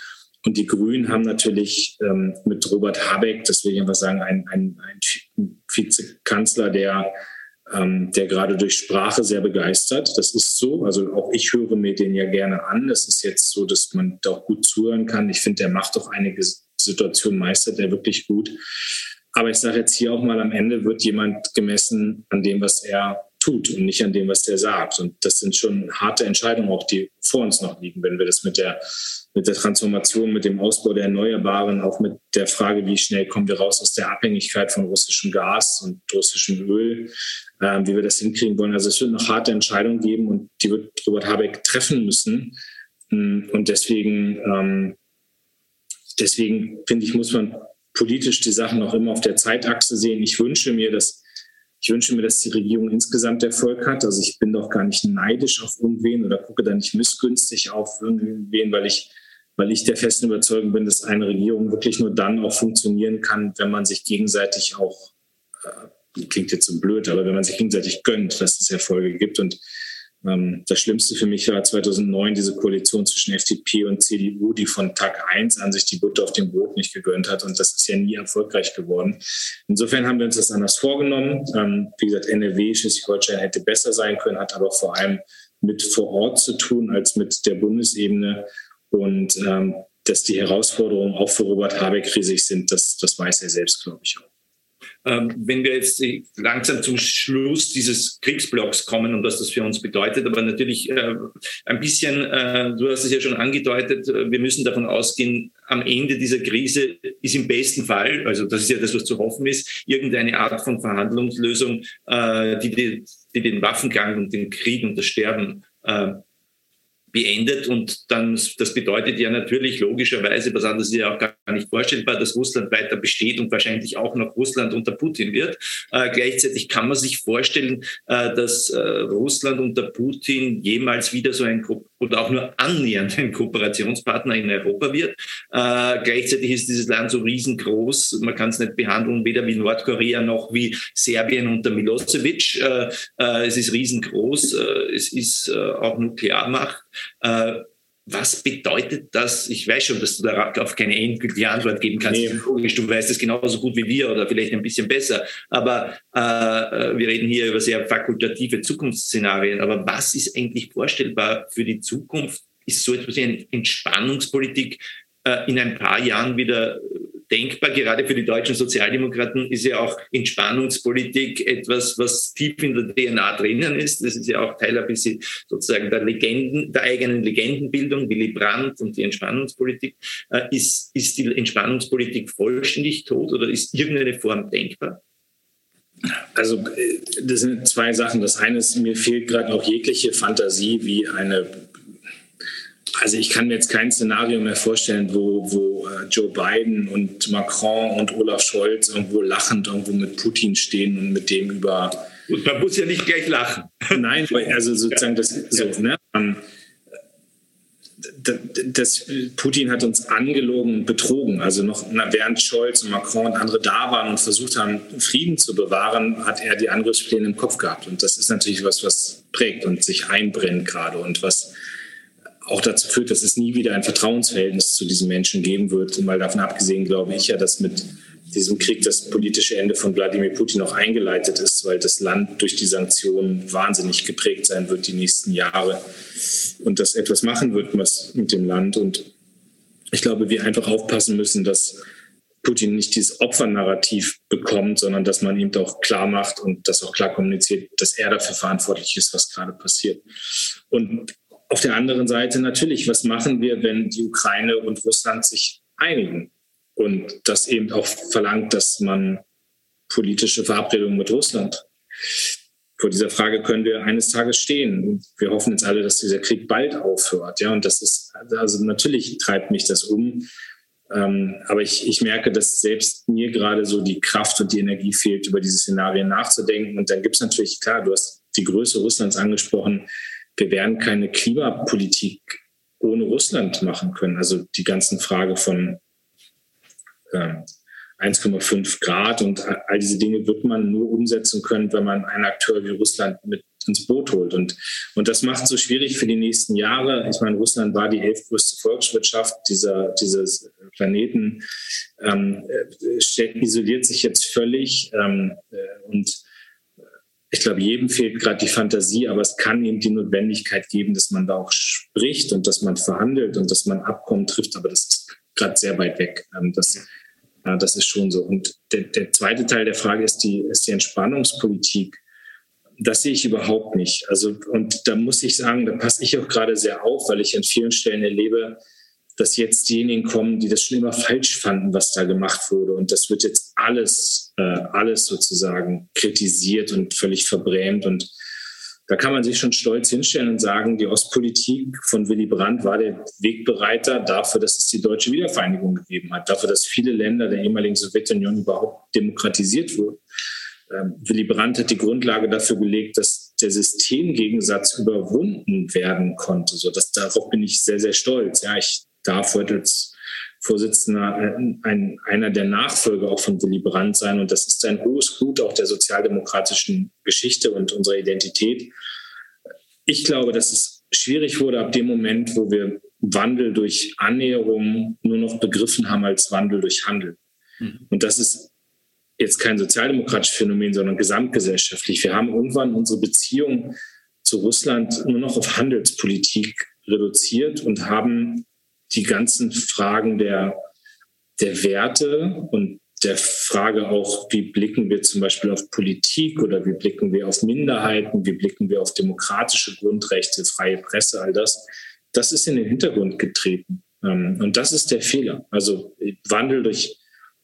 Und die Grünen haben natürlich ähm, mit Robert Habeck, das will ich einfach sagen, einen, einen, einen Vizekanzler, der, ähm, der gerade durch Sprache sehr begeistert. Das ist so. Also auch ich höre mir den ja gerne an. Das ist jetzt so, dass man da auch gut zuhören kann. Ich finde, der macht doch einige Situationen, meistert der wirklich gut. Aber ich sage jetzt hier auch mal, am Ende wird jemand gemessen an dem, was er tut und nicht an dem, was der sagt. Und das sind schon harte Entscheidungen auch, die vor uns noch liegen, wenn wir das mit der, mit der Transformation, mit dem Ausbau der Erneuerbaren, auch mit der Frage, wie schnell kommen wir raus aus der Abhängigkeit von russischem Gas und russischem Öl, äh, wie wir das hinkriegen wollen. Also es wird noch harte Entscheidungen geben und die wird Robert Habeck treffen müssen. Und deswegen, ähm, deswegen finde ich, muss man politisch die Sachen auch immer auf der Zeitachse sehen. Ich wünsche mir, dass ich wünsche mir, dass die Regierung insgesamt Erfolg hat. Also ich bin doch gar nicht neidisch auf irgendwen oder gucke da nicht missgünstig auf irgendwen, weil ich, weil ich der festen Überzeugung bin, dass eine Regierung wirklich nur dann auch funktionieren kann, wenn man sich gegenseitig auch, äh, klingt jetzt so blöd, aber wenn man sich gegenseitig gönnt, dass es Erfolge gibt. Und ähm, das Schlimmste für mich war 2009 diese Koalition zwischen FDP und CDU, die von Tag 1 an sich die Butter auf dem Brot nicht gegönnt hat. Und das ist ja nie erfolgreich geworden. Insofern haben wir uns das anders vorgenommen. Ähm, wie gesagt, NRW, Schleswig-Holstein hätte besser sein können, hat aber vor allem mit vor Ort zu tun als mit der Bundesebene. Und ähm, dass die Herausforderungen auch für Robert Habeck riesig sind, das, das weiß er selbst, glaube ich auch. Ähm, wenn wir jetzt langsam zum Schluss dieses Kriegsblocks kommen und was das für uns bedeutet, aber natürlich äh, ein bisschen, äh, du hast es ja schon angedeutet, äh, wir müssen davon ausgehen, am Ende dieser Krise ist im besten Fall, also das ist ja das, was zu hoffen ist, irgendeine Art von Verhandlungslösung, die, die, die den Waffengang und den Krieg und das Sterben beendet. Und dann, das bedeutet ja natürlich logischerweise, was anderes ist ja auch gar nicht vorstellbar, dass Russland weiter besteht und wahrscheinlich auch noch Russland unter Putin wird. Äh, gleichzeitig kann man sich vorstellen, äh, dass äh, Russland unter Putin jemals wieder so ein oder auch nur annähernd ein Kooperationspartner in Europa wird. Äh, gleichzeitig ist dieses Land so riesengroß, man kann es nicht behandeln, weder wie Nordkorea noch wie Serbien unter Milosevic. Äh, äh, es ist riesengroß, äh, es ist äh, auch Nuklearmacht. Was bedeutet das? Ich weiß schon, dass du darauf keine endgültige Antwort geben kannst. Nee. Logisch, du weißt es genauso gut wie wir oder vielleicht ein bisschen besser. Aber äh, äh, wir reden hier über sehr fakultative Zukunftsszenarien. Aber was ist eigentlich vorstellbar für die Zukunft? Ist so etwas wie eine Entspannungspolitik äh, in ein paar Jahren wieder denkbar. Gerade für die deutschen Sozialdemokraten ist ja auch Entspannungspolitik etwas, was tief in der DNA drinnen ist. Das ist ja auch Teil ein bisschen sozusagen der Legenden, der eigenen Legendenbildung, Willy Brandt und die Entspannungspolitik. Äh, ist, ist die Entspannungspolitik vollständig tot oder ist irgendeine Form denkbar? Also äh, das sind zwei Sachen. Das eine ist, mir fehlt gerade auch jegliche Fantasie, wie eine also ich kann mir jetzt kein Szenario mehr vorstellen, wo, wo äh, Joe Biden und Macron und Olaf Scholz irgendwo lachend irgendwo mit Putin stehen und mit dem über. Und man muss ja nicht gleich lachen. Nein, also sozusagen das so, ne? das, Putin hat uns angelogen und betrogen. Also noch während Scholz und Macron und andere da waren und versucht haben, Frieden zu bewahren, hat er die Angriffspläne im Kopf gehabt. Und das ist natürlich was, was prägt und sich einbrennt gerade und was auch dazu führt, dass es nie wieder ein Vertrauensverhältnis zu diesen Menschen geben wird. Und mal davon abgesehen glaube ich ja, dass mit diesem Krieg das politische Ende von Wladimir Putin auch eingeleitet ist, weil das Land durch die Sanktionen wahnsinnig geprägt sein wird die nächsten Jahre und das etwas machen wird was mit dem Land. Und ich glaube, wir einfach aufpassen müssen, dass Putin nicht dieses Opfernarrativ bekommt, sondern dass man ihm doch klar macht und das auch klar kommuniziert, dass er dafür verantwortlich ist, was gerade passiert. Und auf der anderen Seite natürlich, was machen wir, wenn die Ukraine und Russland sich einigen? Und das eben auch verlangt, dass man politische Verabredungen mit Russland. Vor dieser Frage können wir eines Tages stehen. Wir hoffen jetzt alle, dass dieser Krieg bald aufhört. Ja, und das ist, also natürlich treibt mich das um. Ähm, aber ich, ich merke, dass selbst mir gerade so die Kraft und die Energie fehlt, über diese Szenarien nachzudenken. Und dann gibt es natürlich, klar, du hast die Größe Russlands angesprochen wir werden keine Klimapolitik ohne Russland machen können. Also die ganzen Frage von äh, 1,5 Grad und all diese Dinge wird man nur umsetzen können, wenn man einen Akteur wie Russland mit ins Boot holt. Und, und das macht es so schwierig für die nächsten Jahre. Ich meine, Russland war die elfgrößte Volkswirtschaft dieser, dieses Planeten, ähm, äh, isoliert sich jetzt völlig ähm, äh, und ich glaube, jedem fehlt gerade die Fantasie, aber es kann eben die Notwendigkeit geben, dass man da auch spricht und dass man verhandelt und dass man Abkommen trifft, aber das ist gerade sehr weit weg. Ähm, das, ja, das ist schon so. Und der, der zweite Teil der Frage ist die, ist die Entspannungspolitik. Das sehe ich überhaupt nicht. Also, und da muss ich sagen, da passe ich auch gerade sehr auf, weil ich an vielen Stellen erlebe, dass jetzt diejenigen kommen, die das schon immer falsch fanden, was da gemacht wurde. Und das wird jetzt alles, äh, alles sozusagen kritisiert und völlig verbrämt. Und da kann man sich schon stolz hinstellen und sagen, die Ostpolitik von Willy Brandt war der Wegbereiter dafür, dass es die deutsche Wiedervereinigung gegeben hat, dafür, dass viele Länder der ehemaligen Sowjetunion überhaupt demokratisiert wurden. Ähm, Willy Brandt hat die Grundlage dafür gelegt, dass der Systemgegensatz überwunden werden konnte. So, dass darauf bin ich sehr, sehr stolz. Ja, ich darf heute als Vorsitzender ein, ein, einer der Nachfolger auch von Willy Brandt sein. Und das ist ein hohes Gut auch der sozialdemokratischen Geschichte und unserer Identität. Ich glaube, dass es schwierig wurde ab dem Moment, wo wir Wandel durch Annäherung nur noch begriffen haben als Wandel durch Handel. Mhm. Und das ist jetzt kein sozialdemokratisches Phänomen, sondern gesamtgesellschaftlich. Wir haben irgendwann unsere Beziehung zu Russland nur noch auf Handelspolitik reduziert und haben die ganzen Fragen der, der Werte und der Frage auch, wie blicken wir zum Beispiel auf Politik oder wie blicken wir auf Minderheiten, wie blicken wir auf demokratische Grundrechte, freie Presse, all das, das ist in den Hintergrund getreten. Ähm, und das ist der Fehler. Also Wandel durch,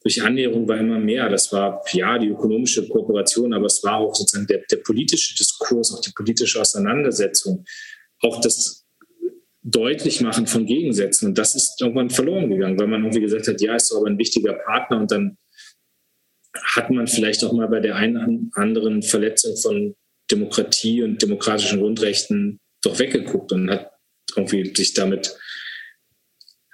durch Annäherung war immer mehr. Das war ja die ökonomische Kooperation, aber es war auch sozusagen der, der politische Diskurs, auch die politische Auseinandersetzung, auch das deutlich machen von Gegensätzen. Und das ist irgendwann verloren gegangen, weil man irgendwie gesagt hat, ja, ist aber ein wichtiger Partner und dann hat man vielleicht auch mal bei der einen anderen Verletzung von Demokratie und demokratischen Grundrechten doch weggeguckt und hat irgendwie sich damit,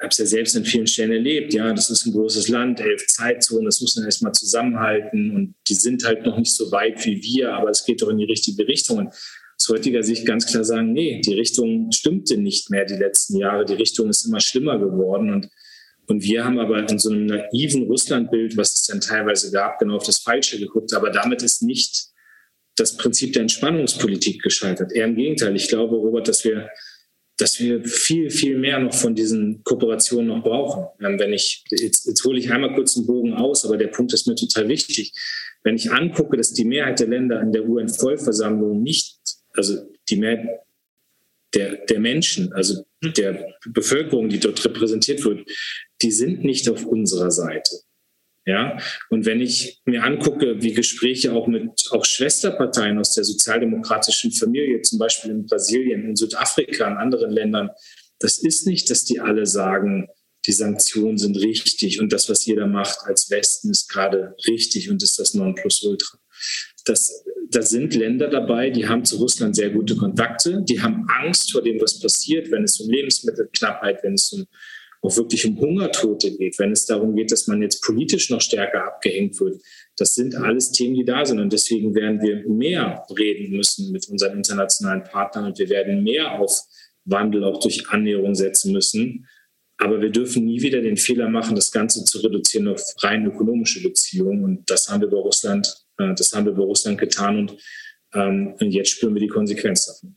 habe es ja selbst in vielen Stellen erlebt, ja, das ist ein großes Land, elf Zeitzonen, das muss man erstmal zusammenhalten und die sind halt noch nicht so weit wie wir, aber es geht doch in die richtige Richtung. Und aus heutiger Sicht ganz klar sagen, nee, die Richtung stimmte nicht mehr die letzten Jahre. Die Richtung ist immer schlimmer geworden. Und, und wir haben aber in so einem naiven Russlandbild, was es dann teilweise gab, genau auf das Falsche geguckt. Aber damit ist nicht das Prinzip der Entspannungspolitik gescheitert. Eher im Gegenteil. Ich glaube, Robert, dass wir dass wir viel, viel mehr noch von diesen Kooperationen noch brauchen. Ähm, wenn ich, jetzt, jetzt hole ich einmal kurz einen Bogen aus, aber der Punkt ist mir total wichtig. Wenn ich angucke, dass die Mehrheit der Länder in der UN-Vollversammlung nicht also die Mehrheit der, der Menschen, also der Bevölkerung, die dort repräsentiert wird, die sind nicht auf unserer Seite. Ja, und wenn ich mir angucke, wie Gespräche auch mit auch Schwesterparteien aus der sozialdemokratischen Familie, zum Beispiel in Brasilien, in Südafrika, in anderen Ländern, das ist nicht, dass die alle sagen, die Sanktionen sind richtig und das, was jeder macht als Westen, ist gerade richtig und ist das Nonplusultra. Das, da sind Länder dabei, die haben zu Russland sehr gute Kontakte, die haben Angst vor dem, was passiert, wenn es um Lebensmittelknappheit, wenn es um auch wirklich um Hungertote geht, wenn es darum geht, dass man jetzt politisch noch stärker abgehängt wird. Das sind alles Themen, die da sind. Und deswegen werden wir mehr reden müssen mit unseren internationalen Partnern und wir werden mehr auf Wandel auch durch Annäherung setzen müssen. Aber wir dürfen nie wieder den Fehler machen, das Ganze zu reduzieren auf rein ökonomische Beziehungen. Und das haben wir bei Russland, das haben wir bei Russland getan. Und, ähm, und jetzt spüren wir die Konsequenz davon.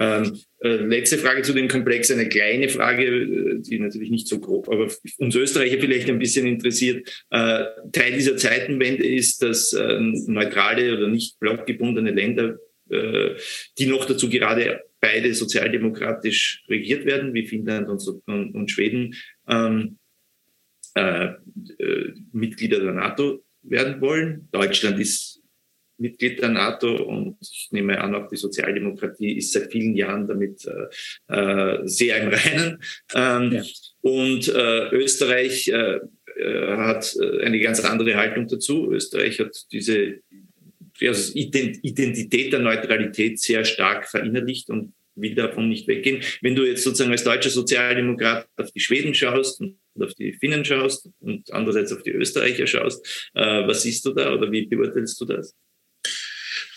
Ähm, äh, letzte Frage zu dem Komplex, eine kleine Frage, äh, die natürlich nicht so grob, aber uns Österreicher vielleicht ein bisschen interessiert. Äh, Teil dieser Zeitenwende ist, dass äh, neutrale oder nicht blockgebundene Länder, äh, die noch dazu gerade beide sozialdemokratisch regiert werden, wie Finnland und, und, und Schweden, ähm, äh, Mitglieder der NATO werden wollen. Deutschland ist Mitglied der NATO und ich nehme an, auch die Sozialdemokratie ist seit vielen Jahren damit äh, äh sehr im Reinen. Ähm, ja. Und äh, Österreich äh, äh hat äh, eine ganz andere Haltung dazu. Österreich hat diese also Identität der Neutralität sehr stark verinnerlicht und will davon nicht weggehen. Wenn du jetzt sozusagen als deutscher Sozialdemokrat auf die Schweden schaust und auf die Finnen schaust und andererseits auf die Österreicher schaust, äh, was siehst du da oder wie beurteilst du das?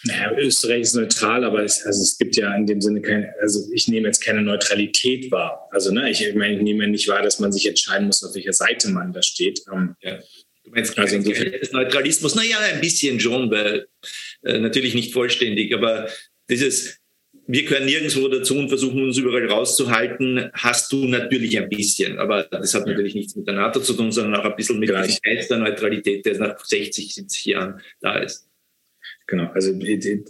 Naja, Österreich ist neutral, aber es, also es gibt ja in dem Sinne keine, also ich nehme jetzt keine Neutralität wahr. Also ne, ich, ich meine, ich nehme nicht wahr, dass man sich entscheiden muss, auf welcher Seite man da steht. Ähm, ja. Du meinst also insofern Neutralismus? Naja, ein bisschen schon, weil äh, natürlich nicht vollständig, aber dieses wir gehören nirgendwo dazu und versuchen uns überall rauszuhalten, hast du natürlich ein bisschen. Aber das hat natürlich nichts mit der NATO zu tun, sondern auch ein bisschen mit Geist der Neutralität, der nach 60, 70 Jahren da ist. Genau, also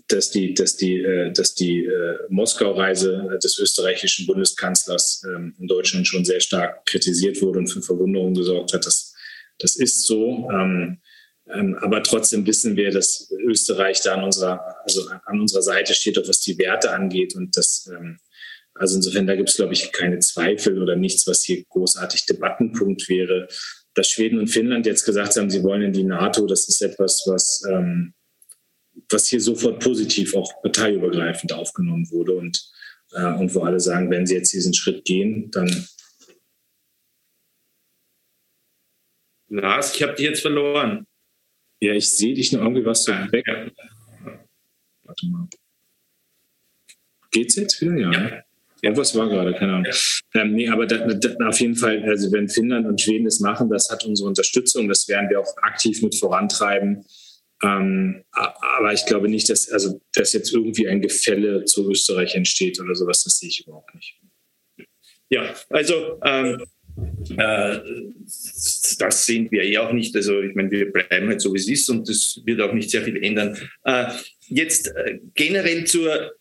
dass die, dass die, äh, dass die äh, Moskau-Reise des österreichischen Bundeskanzlers ähm, in Deutschland schon sehr stark kritisiert wurde und für Verwunderung gesorgt hat, das, das ist so. Ähm, aber trotzdem wissen wir, dass Österreich da an unserer, also an unserer Seite steht, auch was die Werte angeht. Und das, also insofern, da gibt es, glaube ich, keine Zweifel oder nichts, was hier großartig Debattenpunkt wäre. Dass Schweden und Finnland jetzt gesagt haben, sie wollen in die NATO, das ist etwas, was was hier sofort positiv auch parteiübergreifend aufgenommen wurde und, äh, und wo alle sagen, wenn sie jetzt diesen Schritt gehen, dann. Lars, ich habe dich jetzt verloren. Ja, ich sehe dich noch irgendwie was so weg. Warte mal. Geht's jetzt wieder? Ja. ja. Irgendwas war gerade, keine Ahnung. Ja. Ähm, nee, aber da, da, auf jeden Fall, also wenn Finnland und Schweden das machen, das hat unsere Unterstützung. Das werden wir auch aktiv mit vorantreiben. Ähm, aber ich glaube nicht, dass, also, dass jetzt irgendwie ein Gefälle zu Österreich entsteht oder sowas. Das sehe ich überhaupt nicht. Ja, also ähm, äh, das sehen wir eh auch nicht. Also ich meine, wir bleiben halt so, wie es ist und das wird auch nicht sehr viel ändern. Äh, jetzt äh, generell zur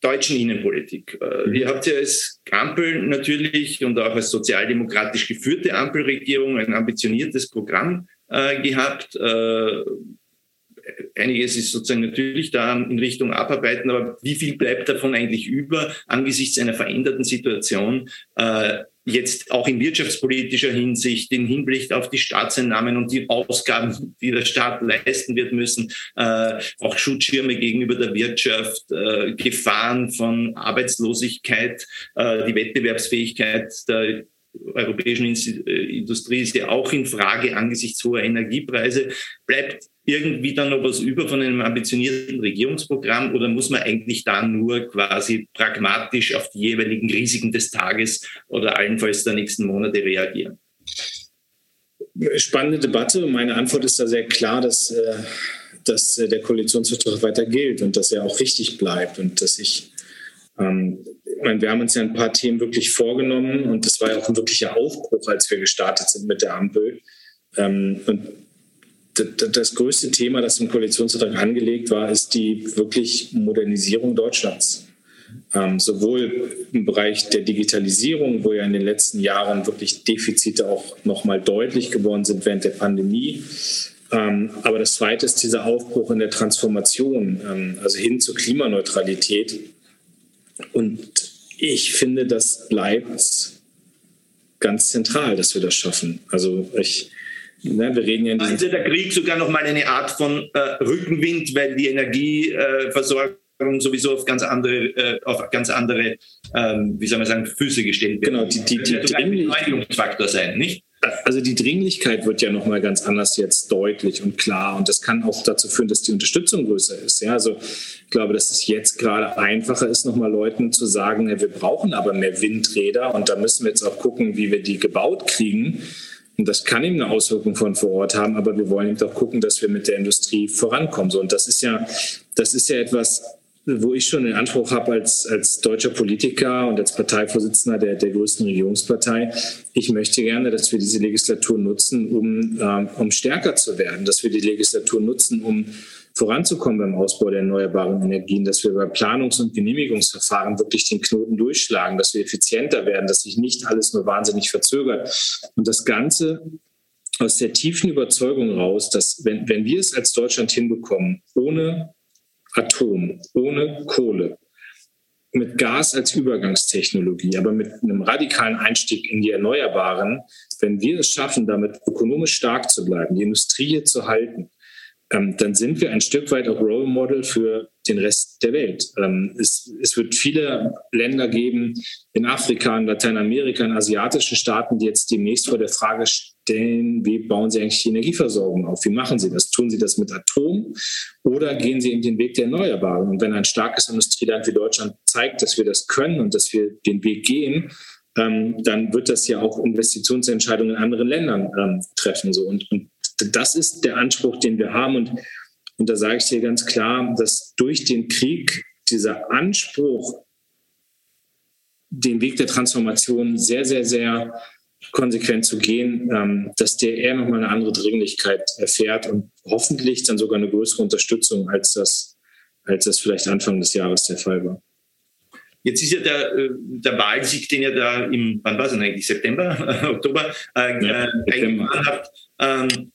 deutschen Innenpolitik. Äh, mhm. Ihr habt ja als Ampel natürlich und auch als sozialdemokratisch geführte Ampelregierung ein ambitioniertes Programm äh, gehabt. Äh, einiges ist sozusagen natürlich da in Richtung Abarbeiten, aber wie viel bleibt davon eigentlich über angesichts einer veränderten Situation? Äh, jetzt auch in wirtschaftspolitischer Hinsicht, in Hinblick auf die Staatseinnahmen und die Ausgaben, die der Staat leisten wird müssen, äh, auch Schutzschirme gegenüber der Wirtschaft, äh, Gefahren von Arbeitslosigkeit, äh, die Wettbewerbsfähigkeit der europäischen Industrie ist ja auch in Frage angesichts hoher Energiepreise. Bleibt irgendwie dann noch was über von einem ambitionierten Regierungsprogramm oder muss man eigentlich da nur quasi pragmatisch auf die jeweiligen Risiken des Tages oder allenfalls der nächsten Monate reagieren? Spannende Debatte. Meine Antwort ist da sehr klar, dass, äh, dass äh, der Koalitionsvertrag weiter gilt und dass er auch richtig bleibt und dass ich ähm, ich meine, wir haben uns ja ein paar Themen wirklich vorgenommen und das war ja auch ein wirklicher Aufbruch, als wir gestartet sind mit der Ampel. Ähm, und das größte Thema, das im Koalitionsvertrag angelegt war, ist die wirklich Modernisierung Deutschlands. ähm, sowohl im Bereich der Digitalisierung, wo ja in den letzten Jahren wirklich Defizite auch nochmal deutlich geworden sind während der Pandemie. Ähm, aber das Zweite ist dieser Aufbruch in der Transformation, ähm, also hin zur Klimaneutralität. Und ich finde, das bleibt ganz zentral, dass wir das schaffen. Also ich, ne, wir reden ja in also der Krieg sogar noch mal eine Art von äh, Rückenwind, weil die Energieversorgung sowieso auf ganz andere, äh, auf ganz andere, ähm, wie soll man sagen, Füße gestellt wird. Genau, die, die, die, die ein Beschleunigungsfaktor sein, nicht? Also die Dringlichkeit wird ja nochmal ganz anders jetzt deutlich und klar und das kann auch dazu führen, dass die Unterstützung größer ist. Ja, also ich glaube, dass es jetzt gerade einfacher ist, nochmal Leuten zu sagen, ja, wir brauchen aber mehr Windräder und da müssen wir jetzt auch gucken, wie wir die gebaut kriegen. Und das kann eben eine Auswirkung von vor Ort haben, aber wir wollen eben auch gucken, dass wir mit der Industrie vorankommen. So, und das ist ja, das ist ja etwas, wo ich schon den Anspruch habe als, als deutscher Politiker und als Parteivorsitzender der, der größten Regierungspartei, ich möchte gerne, dass wir diese Legislatur nutzen, um, äh, um stärker zu werden, dass wir die Legislatur nutzen, um voranzukommen beim Ausbau der erneuerbaren Energien, dass wir bei Planungs- und Genehmigungsverfahren wirklich den Knoten durchschlagen, dass wir effizienter werden, dass sich nicht alles nur wahnsinnig verzögert. Und das Ganze aus der tiefen Überzeugung raus, dass wenn, wenn wir es als Deutschland hinbekommen, ohne Atom, ohne Kohle, mit Gas als Übergangstechnologie, aber mit einem radikalen Einstieg in die Erneuerbaren, wenn wir es schaffen, damit ökonomisch stark zu bleiben, die Industrie hier zu halten, ähm, dann sind wir ein Stück weit auch Role Model für den Rest der Welt. Ähm, es, es, wird viele Länder geben in Afrika, in Lateinamerika, in asiatischen Staaten, die jetzt demnächst vor der Frage stellen, wie bauen sie eigentlich die Energieversorgung auf? Wie machen sie das? Tun sie das mit Atom oder gehen sie in den Weg der Erneuerbaren? Und wenn ein starkes Industrieland wie Deutschland zeigt, dass wir das können und dass wir den Weg gehen, ähm, dann wird das ja auch Investitionsentscheidungen in anderen Ländern ähm, treffen. So. Und, und das ist der Anspruch, den wir haben. Und, und da sage ich dir ganz klar, dass durch den Krieg dieser Anspruch, den Weg der Transformation sehr, sehr, sehr konsequent zu gehen, ähm, dass der eher nochmal eine andere Dringlichkeit erfährt und hoffentlich dann sogar eine größere Unterstützung, als das, als das vielleicht Anfang des Jahres der Fall war. Jetzt ist ja der, äh, der Wahlsieg, den ihr da im, wann war es denn eigentlich, September, Oktober, äh, ja, äh, eingefahren habt, ähm,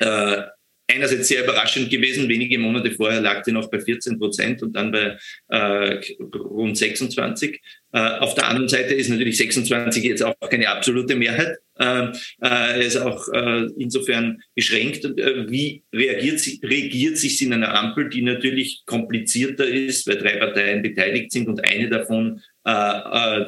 äh, einerseits sehr überraschend gewesen. Wenige Monate vorher lag die noch bei 14 Prozent und dann bei äh, rund 26. Äh, auf der anderen Seite ist natürlich 26 jetzt auch keine absolute Mehrheit. Äh, äh, ist auch äh, insofern beschränkt. Äh, wie reagiert, sie, regiert sich in einer Ampel, die natürlich komplizierter ist, weil drei Parteien beteiligt sind und eine davon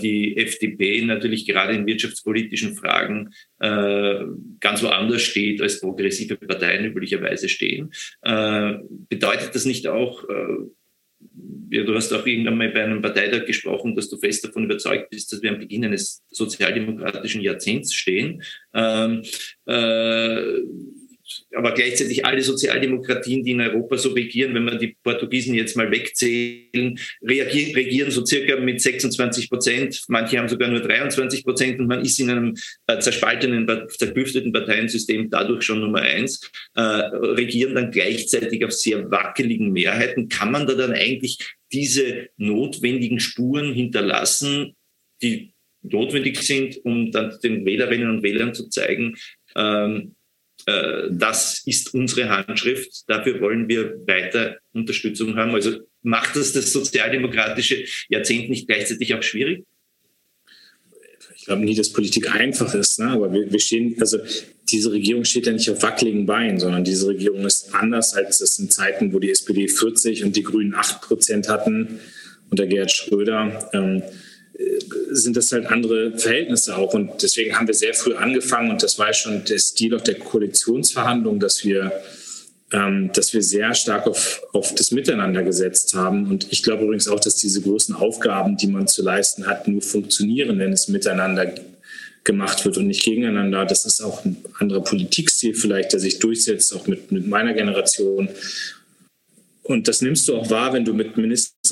die FDP natürlich gerade in wirtschaftspolitischen Fragen äh, ganz woanders steht, als progressive Parteien üblicherweise stehen. bedeutet das nicht auch, ja, du hast auch irgendwann mal bei einem Parteitag gesprochen, dass du fest davon überzeugt bist, dass wir am Beginn eines sozialdemokratischen Jahrzehnts stehen. Ähm, äh, aber gleichzeitig alle Sozialdemokratien, die in Europa so regieren, wenn man die Portugiesen jetzt mal wegzählen, reagieren, regieren so circa mit 26 Prozent. Manche haben sogar nur 23 Prozent und man ist in einem äh, zerspaltenen, zerklüfteten Parteiensystem dadurch schon Nummer eins, äh, regieren dann gleichzeitig auf sehr wackeligen Mehrheiten. Kann man da dann eigentlich diese notwendigen Spuren hinterlassen, die notwendig sind, um dann den Wählerinnen und Wählern zu zeigen, ähm, äh, das ist unsere Handschrift. Dafür wollen wir weiter Unterstützung haben. Also macht das das sozialdemokratische Jahrzehnt nicht gleichzeitig auch schwierig? Ich glaube nie, dass Politik einfach ist, ne? aber wir, wir stehen, also diese Regierung steht ja nicht auf wackeligen Beinen, sondern diese Regierung ist anders als es in Zeiten, wo die SPD 40 und die Grünen 8 Prozent hatten unter Gerhard Schröder. Ähm, sind das halt andere Verhältnisse auch. Und deswegen haben wir sehr früh angefangen und das war schon der Stil auch der Koalitionsverhandlungen, dass wir, ähm, dass wir sehr stark auf, auf das Miteinander gesetzt haben. Und ich glaube übrigens auch, dass diese großen Aufgaben, die man zu leisten hat, nur funktionieren, wenn es miteinander gemacht wird und nicht gegeneinander. Das ist auch ein anderer Politikstil vielleicht, der sich durchsetzt, auch mit, mit meiner Generation. Und das nimmst du auch wahr, wenn du mit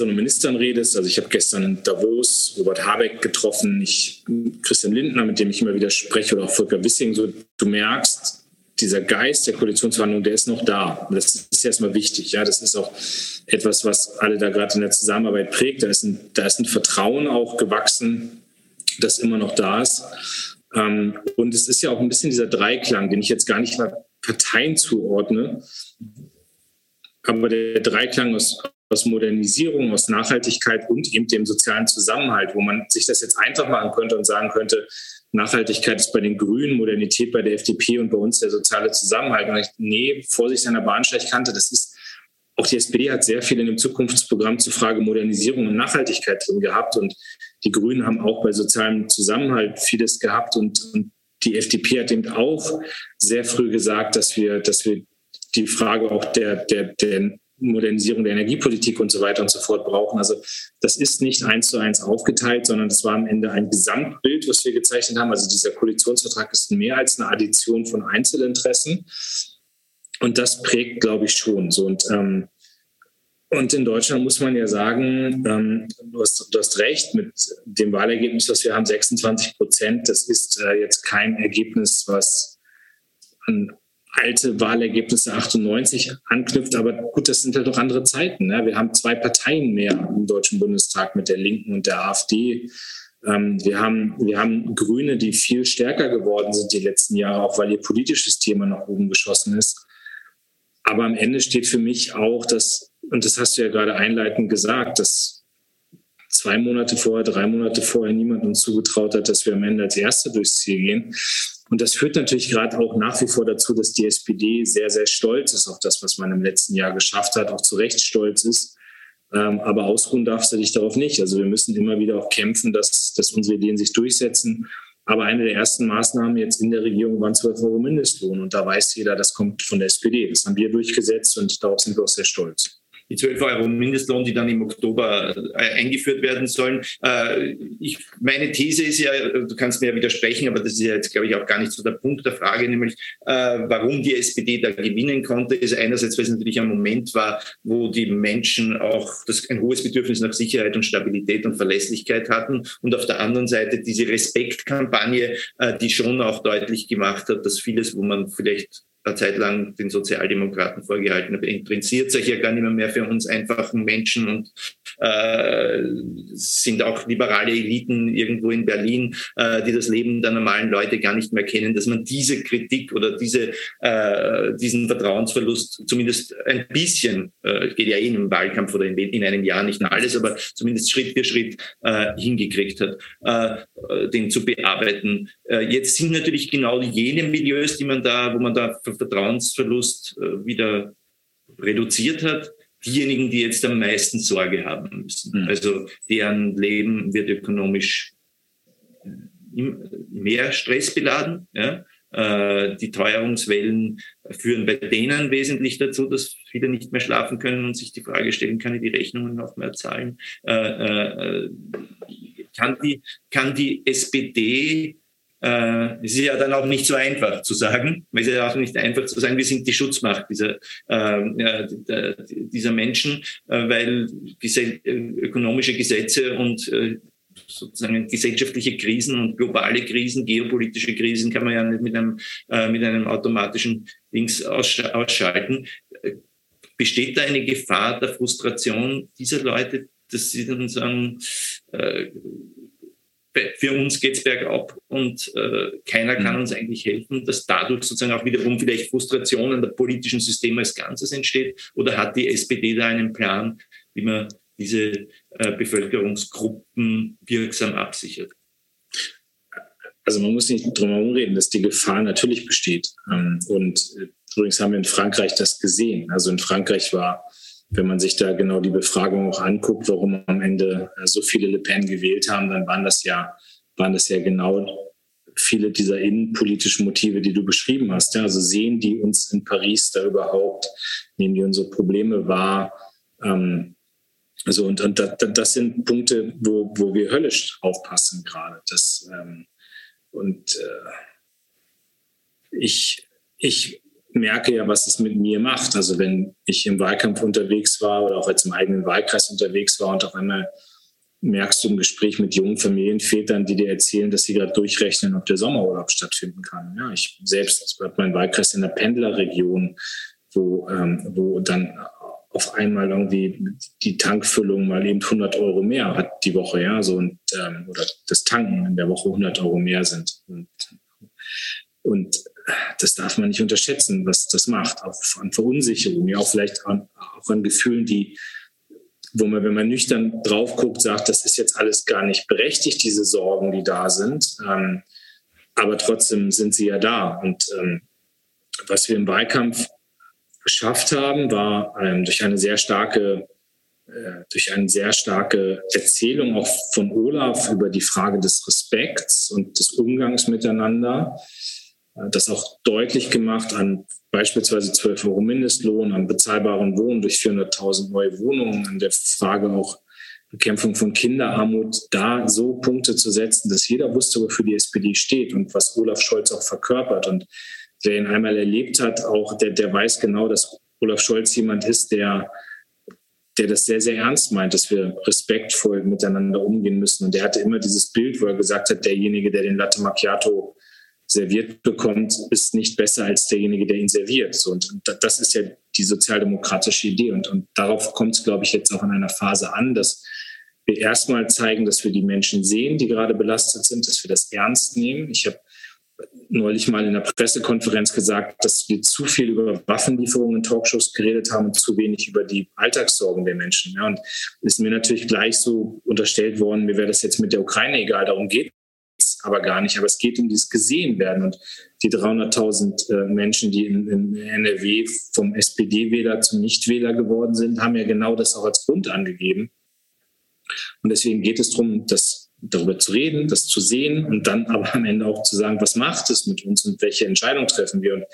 Ministerinnen und Ministern redest. Also ich habe gestern in Davos Robert Habeck getroffen, ich, Christian Lindner, mit dem ich immer wieder spreche, oder auch Volker Wissing. So, du merkst, dieser Geist der Koalitionsverhandlungen, der ist noch da. Das ist erstmal wichtig. Ja, das ist auch etwas, was alle da gerade in der Zusammenarbeit prägt. Da ist ein, da ist ein Vertrauen auch gewachsen, das immer noch da ist. Ähm, und es ist ja auch ein bisschen dieser Dreiklang, den ich jetzt gar nicht mal Parteien zuordne. Aber der Dreiklang aus, aus Modernisierung, aus Nachhaltigkeit und eben dem sozialen Zusammenhalt, wo man sich das jetzt einfach machen könnte und sagen könnte, Nachhaltigkeit ist bei den Grünen, Modernität bei der FDP und bei uns der soziale Zusammenhalt. Und ich, nee, Vorsicht an der Bahnsteigkante, das ist, auch die SPD hat sehr viel in dem Zukunftsprogramm zur Frage Modernisierung und Nachhaltigkeit drin gehabt. Und die Grünen haben auch bei sozialem Zusammenhalt vieles gehabt. Und, und die FDP hat eben auch sehr früh gesagt, dass wir, dass wir die Frage auch der, der, der Modernisierung der Energiepolitik und so weiter und so fort brauchen. Also das ist nicht eins zu eins aufgeteilt, sondern das war am Ende ein Gesamtbild, was wir gezeichnet haben. Also dieser Koalitionsvertrag ist mehr als eine Addition von Einzelinteressen. Und das prägt, glaube ich, schon. So und ähm, und in Deutschland muss man ja sagen, ähm, du, hast, du, hast, recht mit dem Wahlergebnis, das wir haben, 26 Prozent. Das ist äh, jetzt kein Ergebnis, was an alte Wahlergebnisse 98 anknüpft. Aber gut, das sind halt doch andere Zeiten. Ne? Wir haben zwei Parteien mehr im Deutschen Bundestag mit der Linken und der AfD. Ähm, wir, haben, wir haben Grüne, die viel stärker geworden sind die letzten Jahre, auch weil ihr politisches Thema nach oben geschossen ist. Aber am Ende steht für mich auch, dass, und das hast du ja gerade einleitend gesagt, dass zwei Monate vorher, drei Monate vorher niemand uns zugetraut hat, dass wir am Ende als Erste durchs Ziel gehen. Und das führt natürlich gerade auch nach wie vor dazu, dass die SPD sehr, sehr stolz ist auf das, was man im letzten Jahr geschafft hat, auch zu Recht stolz ist. Ähm, aber ausruhen darf sie sich darauf nicht. Also wir müssen immer wieder auch kämpfen, dass, dass unsere Ideen sich durchsetzen. Aber eine der ersten Maßnahmen jetzt in der Regierung waren 12 Euro Mindestlohn. Und da weiß jeder, das kommt von der SPD. Das haben wir durchgesetzt und darauf sind wir auch sehr stolz die 12 Euro Mindestlohn, die dann im Oktober äh, eingeführt werden sollen. Äh, ich, meine These ist ja, du kannst mir ja widersprechen, aber das ist ja jetzt, glaube ich, auch gar nicht so der Punkt der Frage, nämlich äh, warum die SPD da gewinnen konnte, ist einerseits, weil es natürlich ein Moment war, wo die Menschen auch das, ein hohes Bedürfnis nach Sicherheit und Stabilität und Verlässlichkeit hatten und auf der anderen Seite diese Respektkampagne, die schon auch deutlich gemacht hat, dass vieles, wo man vielleicht eine Zeit lang den Sozialdemokraten vorgehalten habe, interessiert sich ja gar nicht mehr, mehr für uns einfachen Menschen und äh, sind auch liberale Eliten irgendwo in Berlin, äh, die das Leben der normalen Leute gar nicht mehr kennen, dass man diese Kritik oder diese, äh, diesen Vertrauensverlust zumindest ein bisschen, äh, geht ja eh einem Wahlkampf oder in, in einem Jahr nicht alles, aber zumindest Schritt für Schritt äh, hingekriegt hat, äh, den zu bearbeiten. Äh, jetzt sind natürlich genau jene Milieus, die man da, wo man da Vertrauensverlust äh, wieder reduziert hat, diejenigen, die jetzt am meisten Sorge haben müssen. Mhm. Also deren Leben wird ökonomisch mehr Stress beladen. Ja? Äh, die Teuerungswellen führen bei denen wesentlich dazu, dass viele nicht mehr schlafen können und sich die Frage stellen, kann ich die Rechnungen noch mehr zahlen? Äh, kann, die, kann die SPD äh, es ist ja dann auch nicht so einfach zu sagen, es ist ja auch nicht einfach zu sagen, wir sind die Schutzmacht dieser, äh, dieser Menschen, äh, weil gese ökonomische Gesetze und äh, sozusagen gesellschaftliche Krisen und globale Krisen, geopolitische Krisen kann man ja nicht mit einem, äh, mit einem automatischen Dings aussch ausschalten. Besteht da eine Gefahr der Frustration dieser Leute, dass sie dann sagen, äh, für uns geht es bergab und äh, keiner kann mhm. uns eigentlich helfen, dass dadurch sozusagen auch wiederum vielleicht Frustration an der politischen System als Ganzes entsteht? Oder hat die SPD da einen Plan, wie man diese äh, Bevölkerungsgruppen wirksam absichert? Also man muss nicht drum herum reden, dass die Gefahr natürlich besteht. Ähm, und äh, übrigens haben wir in Frankreich das gesehen. Also in Frankreich war wenn man sich da genau die Befragung auch anguckt, warum am Ende äh, so viele Le Pen gewählt haben, dann waren das ja, waren das ja genau viele dieser innenpolitischen Motive, die du beschrieben hast. Ja, also sehen die uns in Paris da überhaupt, nehmen die unsere Probleme wahr? Ähm, also und, und das, sind Punkte, wo, wo wir höllisch aufpassen gerade. Das, ähm, und äh, ich, ich merke ja, was es mit mir macht. Also wenn ich im Wahlkampf unterwegs war oder auch jetzt im eigenen Wahlkreis unterwegs war und auf einmal merkst du im Gespräch mit jungen Familienvätern, die dir erzählen, dass sie gerade durchrechnen, ob der Sommerurlaub stattfinden kann. Ja, ich selbst habe meinen Wahlkreis in der Pendlerregion, wo, ähm, wo dann auf einmal irgendwie die Tankfüllung mal eben 100 Euro mehr hat die Woche, ja, so und ähm, oder das Tanken in der Woche 100 Euro mehr sind. Und, und das darf man nicht unterschätzen, was das macht, auch an Verunsicherung, ja, auch vielleicht an, auch an Gefühlen, die wo man, wenn man nüchtern drauf guckt, sagt, das ist jetzt alles gar nicht berechtigt, diese Sorgen, die da sind. Ähm, aber trotzdem sind sie ja da. Und ähm, was wir im Wahlkampf geschafft haben, war ähm, durch eine sehr starke äh, durch eine sehr starke Erzählung auch von Olaf über die Frage des Respekts und des Umgangs miteinander, das auch deutlich gemacht an beispielsweise 12 Euro Mindestlohn, an bezahlbaren Wohnen durch 400.000 neue Wohnungen, an der Frage auch Bekämpfung von Kinderarmut, da so Punkte zu setzen, dass jeder wusste, wofür die SPD steht und was Olaf Scholz auch verkörpert. Und wer ihn einmal erlebt hat, auch der, der weiß genau, dass Olaf Scholz jemand ist, der, der das sehr, sehr ernst meint, dass wir respektvoll miteinander umgehen müssen. Und der hatte immer dieses Bild, wo er gesagt hat, derjenige, der den Latte Macchiato serviert bekommt, ist nicht besser als derjenige, der ihn serviert. So, und das ist ja die sozialdemokratische Idee. Und, und darauf kommt es, glaube ich, jetzt auch in einer Phase an, dass wir erstmal zeigen, dass wir die Menschen sehen, die gerade belastet sind, dass wir das ernst nehmen. Ich habe neulich mal in der Pressekonferenz gesagt, dass wir zu viel über Waffenlieferungen in Talkshows geredet haben und zu wenig über die Alltagssorgen der Menschen. Ja, und ist mir natürlich gleich so unterstellt worden, mir wäre das jetzt mit der Ukraine egal. Darum geht aber gar nicht. Aber es geht um dieses Gesehenwerden. Und die 300.000 äh, Menschen, die in, in NRW vom SPD-Wähler zum Nichtwähler geworden sind, haben ja genau das auch als Grund angegeben. Und deswegen geht es darum, dass darüber zu reden, das zu sehen und dann aber am Ende auch zu sagen, was macht es mit uns und welche Entscheidung treffen wir. Und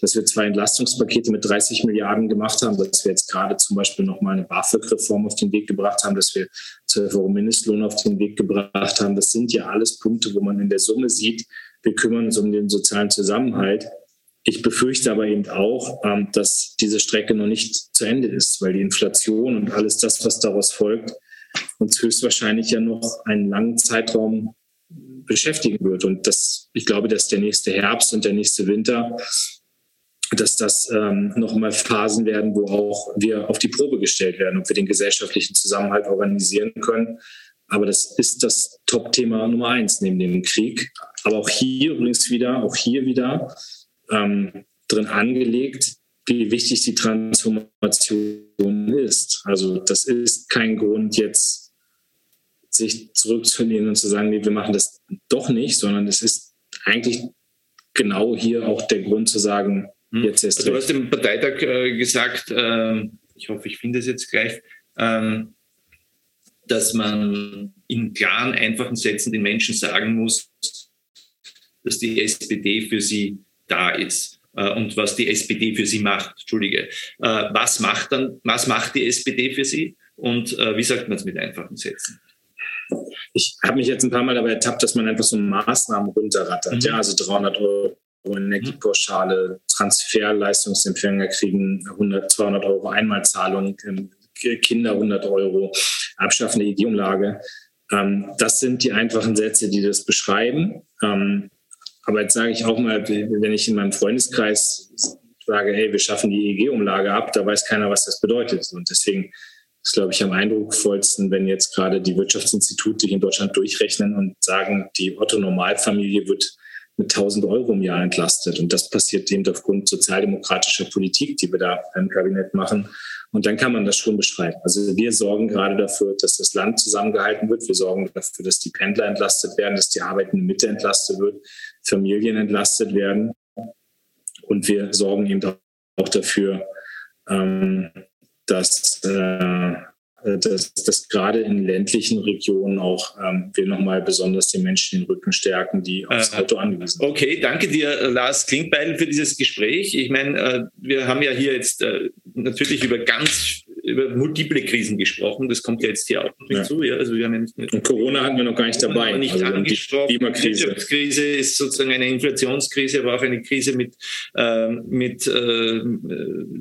dass wir zwei Entlastungspakete mit 30 Milliarden gemacht haben, dass wir jetzt gerade zum Beispiel nochmal eine BAföG-Reform auf den Weg gebracht haben, dass wir 12 Euro Mindestlohn auf den Weg gebracht haben, das sind ja alles Punkte, wo man in der Summe sieht, wir kümmern uns um den sozialen Zusammenhalt. Ich befürchte aber eben auch, ähm, dass diese Strecke noch nicht zu Ende ist, weil die Inflation und alles das, was daraus folgt, uns höchstwahrscheinlich ja noch einen langen Zeitraum beschäftigen wird. Und das, ich glaube, dass der nächste Herbst und der nächste Winter, dass das ähm, nochmal Phasen werden, wo auch wir auf die Probe gestellt werden, ob wir den gesellschaftlichen Zusammenhalt organisieren können. Aber das ist das Top-Thema Nummer eins neben dem Krieg. Aber auch hier übrigens wieder, auch hier wieder ähm, drin angelegt, wie wichtig die Transformation ist. Also das ist kein Grund jetzt sich zurückzunehmen und zu sagen, nee, wir machen das doch nicht, sondern es ist eigentlich genau hier auch der Grund zu sagen, hm. jetzt ist also Du hast im Parteitag äh, gesagt, äh, ich hoffe, ich finde es jetzt gleich, äh, dass man in klaren, einfachen Sätzen den Menschen sagen muss, dass die SPD für sie da ist. Äh, und was die SPD für sie macht. Entschuldige. Äh, was macht dann, was macht die SPD für sie? Und äh, wie sagt man es mit einfachen Sätzen? Ich habe mich jetzt ein paar Mal dabei ertappt, dass man einfach so Maßnahmen runterrattert. Mhm. Ja, also 300 Euro Energiepauschale, Transferleistungsempfänger kriegen 100, 200 Euro Einmalzahlung, ähm, Kinder 100 Euro, abschaffende EG-Umlage. Ähm, das sind die einfachen Sätze, die das beschreiben. Ähm, aber jetzt sage ich auch mal, wenn ich in meinem Freundeskreis sage, hey, wir schaffen die EEG-Umlage ab, da weiß keiner, was das bedeutet. Und deswegen ist, glaube ich, am eindrucksvollsten, wenn jetzt gerade die Wirtschaftsinstitute hier in Deutschland durchrechnen und sagen, die Otto-Normalfamilie wird mit 1000 Euro im Jahr entlastet. Und das passiert eben aufgrund sozialdemokratischer Politik, die wir da im Kabinett machen. Und dann kann man das schon beschreiben. Also wir sorgen gerade dafür, dass das Land zusammengehalten wird. Wir sorgen dafür, dass die Pendler entlastet werden, dass die arbeitende Mitte entlastet wird, Familien entlastet werden. Und wir sorgen eben auch dafür, ähm, dass äh, äh, dass, dass gerade in ländlichen Regionen auch ähm, wir nochmal besonders den Menschen den Rücken stärken, die aufs Auto angewiesen sind. Okay, danke dir, Lars Klinkbeil, für dieses Gespräch. Ich meine, äh, wir haben ja hier jetzt äh, natürlich über ganz über multiple Krisen gesprochen. Das kommt ja jetzt hier auch noch hinzu. Ja. Also wir haben ja nicht, Und Corona hatten wir noch gar nicht dabei. Nicht also angesprochen. Die Wirtschaftskrise ist sozusagen eine Inflationskrise, aber auch eine Krise mit, äh, mit äh,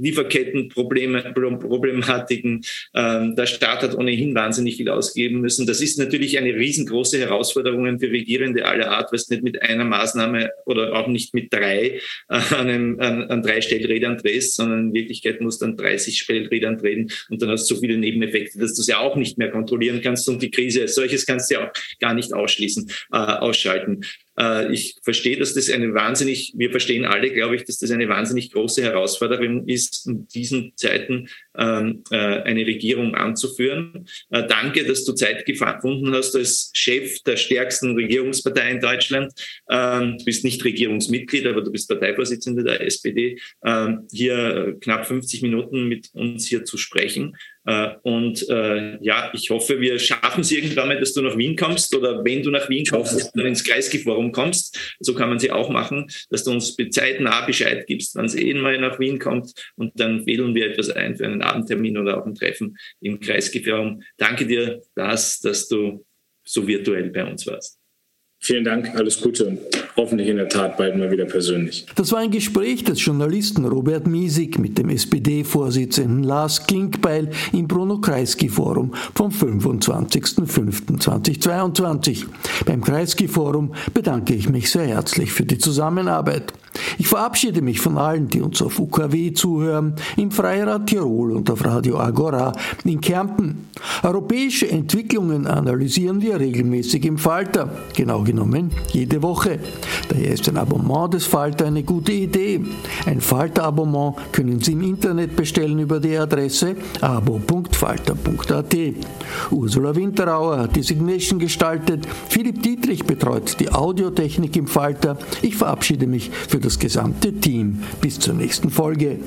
Lieferkettenproblematiken. Ähm, der Staat hat ohnehin wahnsinnig viel ausgeben müssen. Das ist natürlich eine riesengroße Herausforderung für Regierende aller Art, was nicht mit einer Maßnahme oder auch nicht mit drei äh, an, einem, an, an drei Stellrädern drehst, sondern in Wirklichkeit musst du an 30 Stellrädern drehen und dann hast du so viele Nebeneffekte, dass du es ja auch nicht mehr kontrollieren kannst und die Krise als solches kannst du ja auch gar nicht ausschließen, äh, ausschalten. Äh, ich verstehe, dass das eine wahnsinnig, wir verstehen alle, glaube ich, dass das eine wahnsinnig große Herausforderung ist, in diesen Zeiten ähm, äh, eine Regierung anzuführen. Äh, danke, dass du Zeit gefunden hast als Chef der stärksten Regierungspartei in Deutschland. Ähm, du bist nicht Regierungsmitglied, aber du bist Parteivorsitzender der SPD. Ähm, hier knapp 50 Minuten mit uns hier zu sprechen. Äh, und äh, ja, ich hoffe, wir schaffen es irgendwann mal, dass du nach Wien kommst oder wenn du nach Wien kommst, dass du ins Kreisky-Forum kommst. So kann man sie auch machen, dass du uns zeitnah Bescheid gibst, wann es eh mal nach Wien kommt und dann wählen wir etwas ein für einen Abendtermin oder auch ein Treffen im Kreisky-Forum. Danke dir, Lars, dass du so virtuell bei uns warst. Vielen Dank, alles Gute und hoffentlich in der Tat bald mal wieder persönlich. Das war ein Gespräch des Journalisten Robert Miesig mit dem SPD-Vorsitzenden Lars Klinkbeil im Bruno-Kreisky-Forum vom 25.05.2022. Beim Kreisky-Forum bedanke ich mich sehr herzlich für die Zusammenarbeit. Ich verabschiede mich von allen, die uns auf UKW zuhören, im Freirad Tirol und auf Radio Agora in Kärnten. Europäische Entwicklungen analysieren wir regelmäßig im Falter, genau genommen jede Woche. Daher ist ein Abonnement des Falter eine gute Idee. Ein Falter-Abonnement können Sie im Internet bestellen über die Adresse abo.falter.at. Ursula Winterauer hat die Signation gestaltet, Philipp Dietrich betreut die Audiotechnik im Falter. Ich verabschiede mich für das gesamte Team. Bis zur nächsten Folge.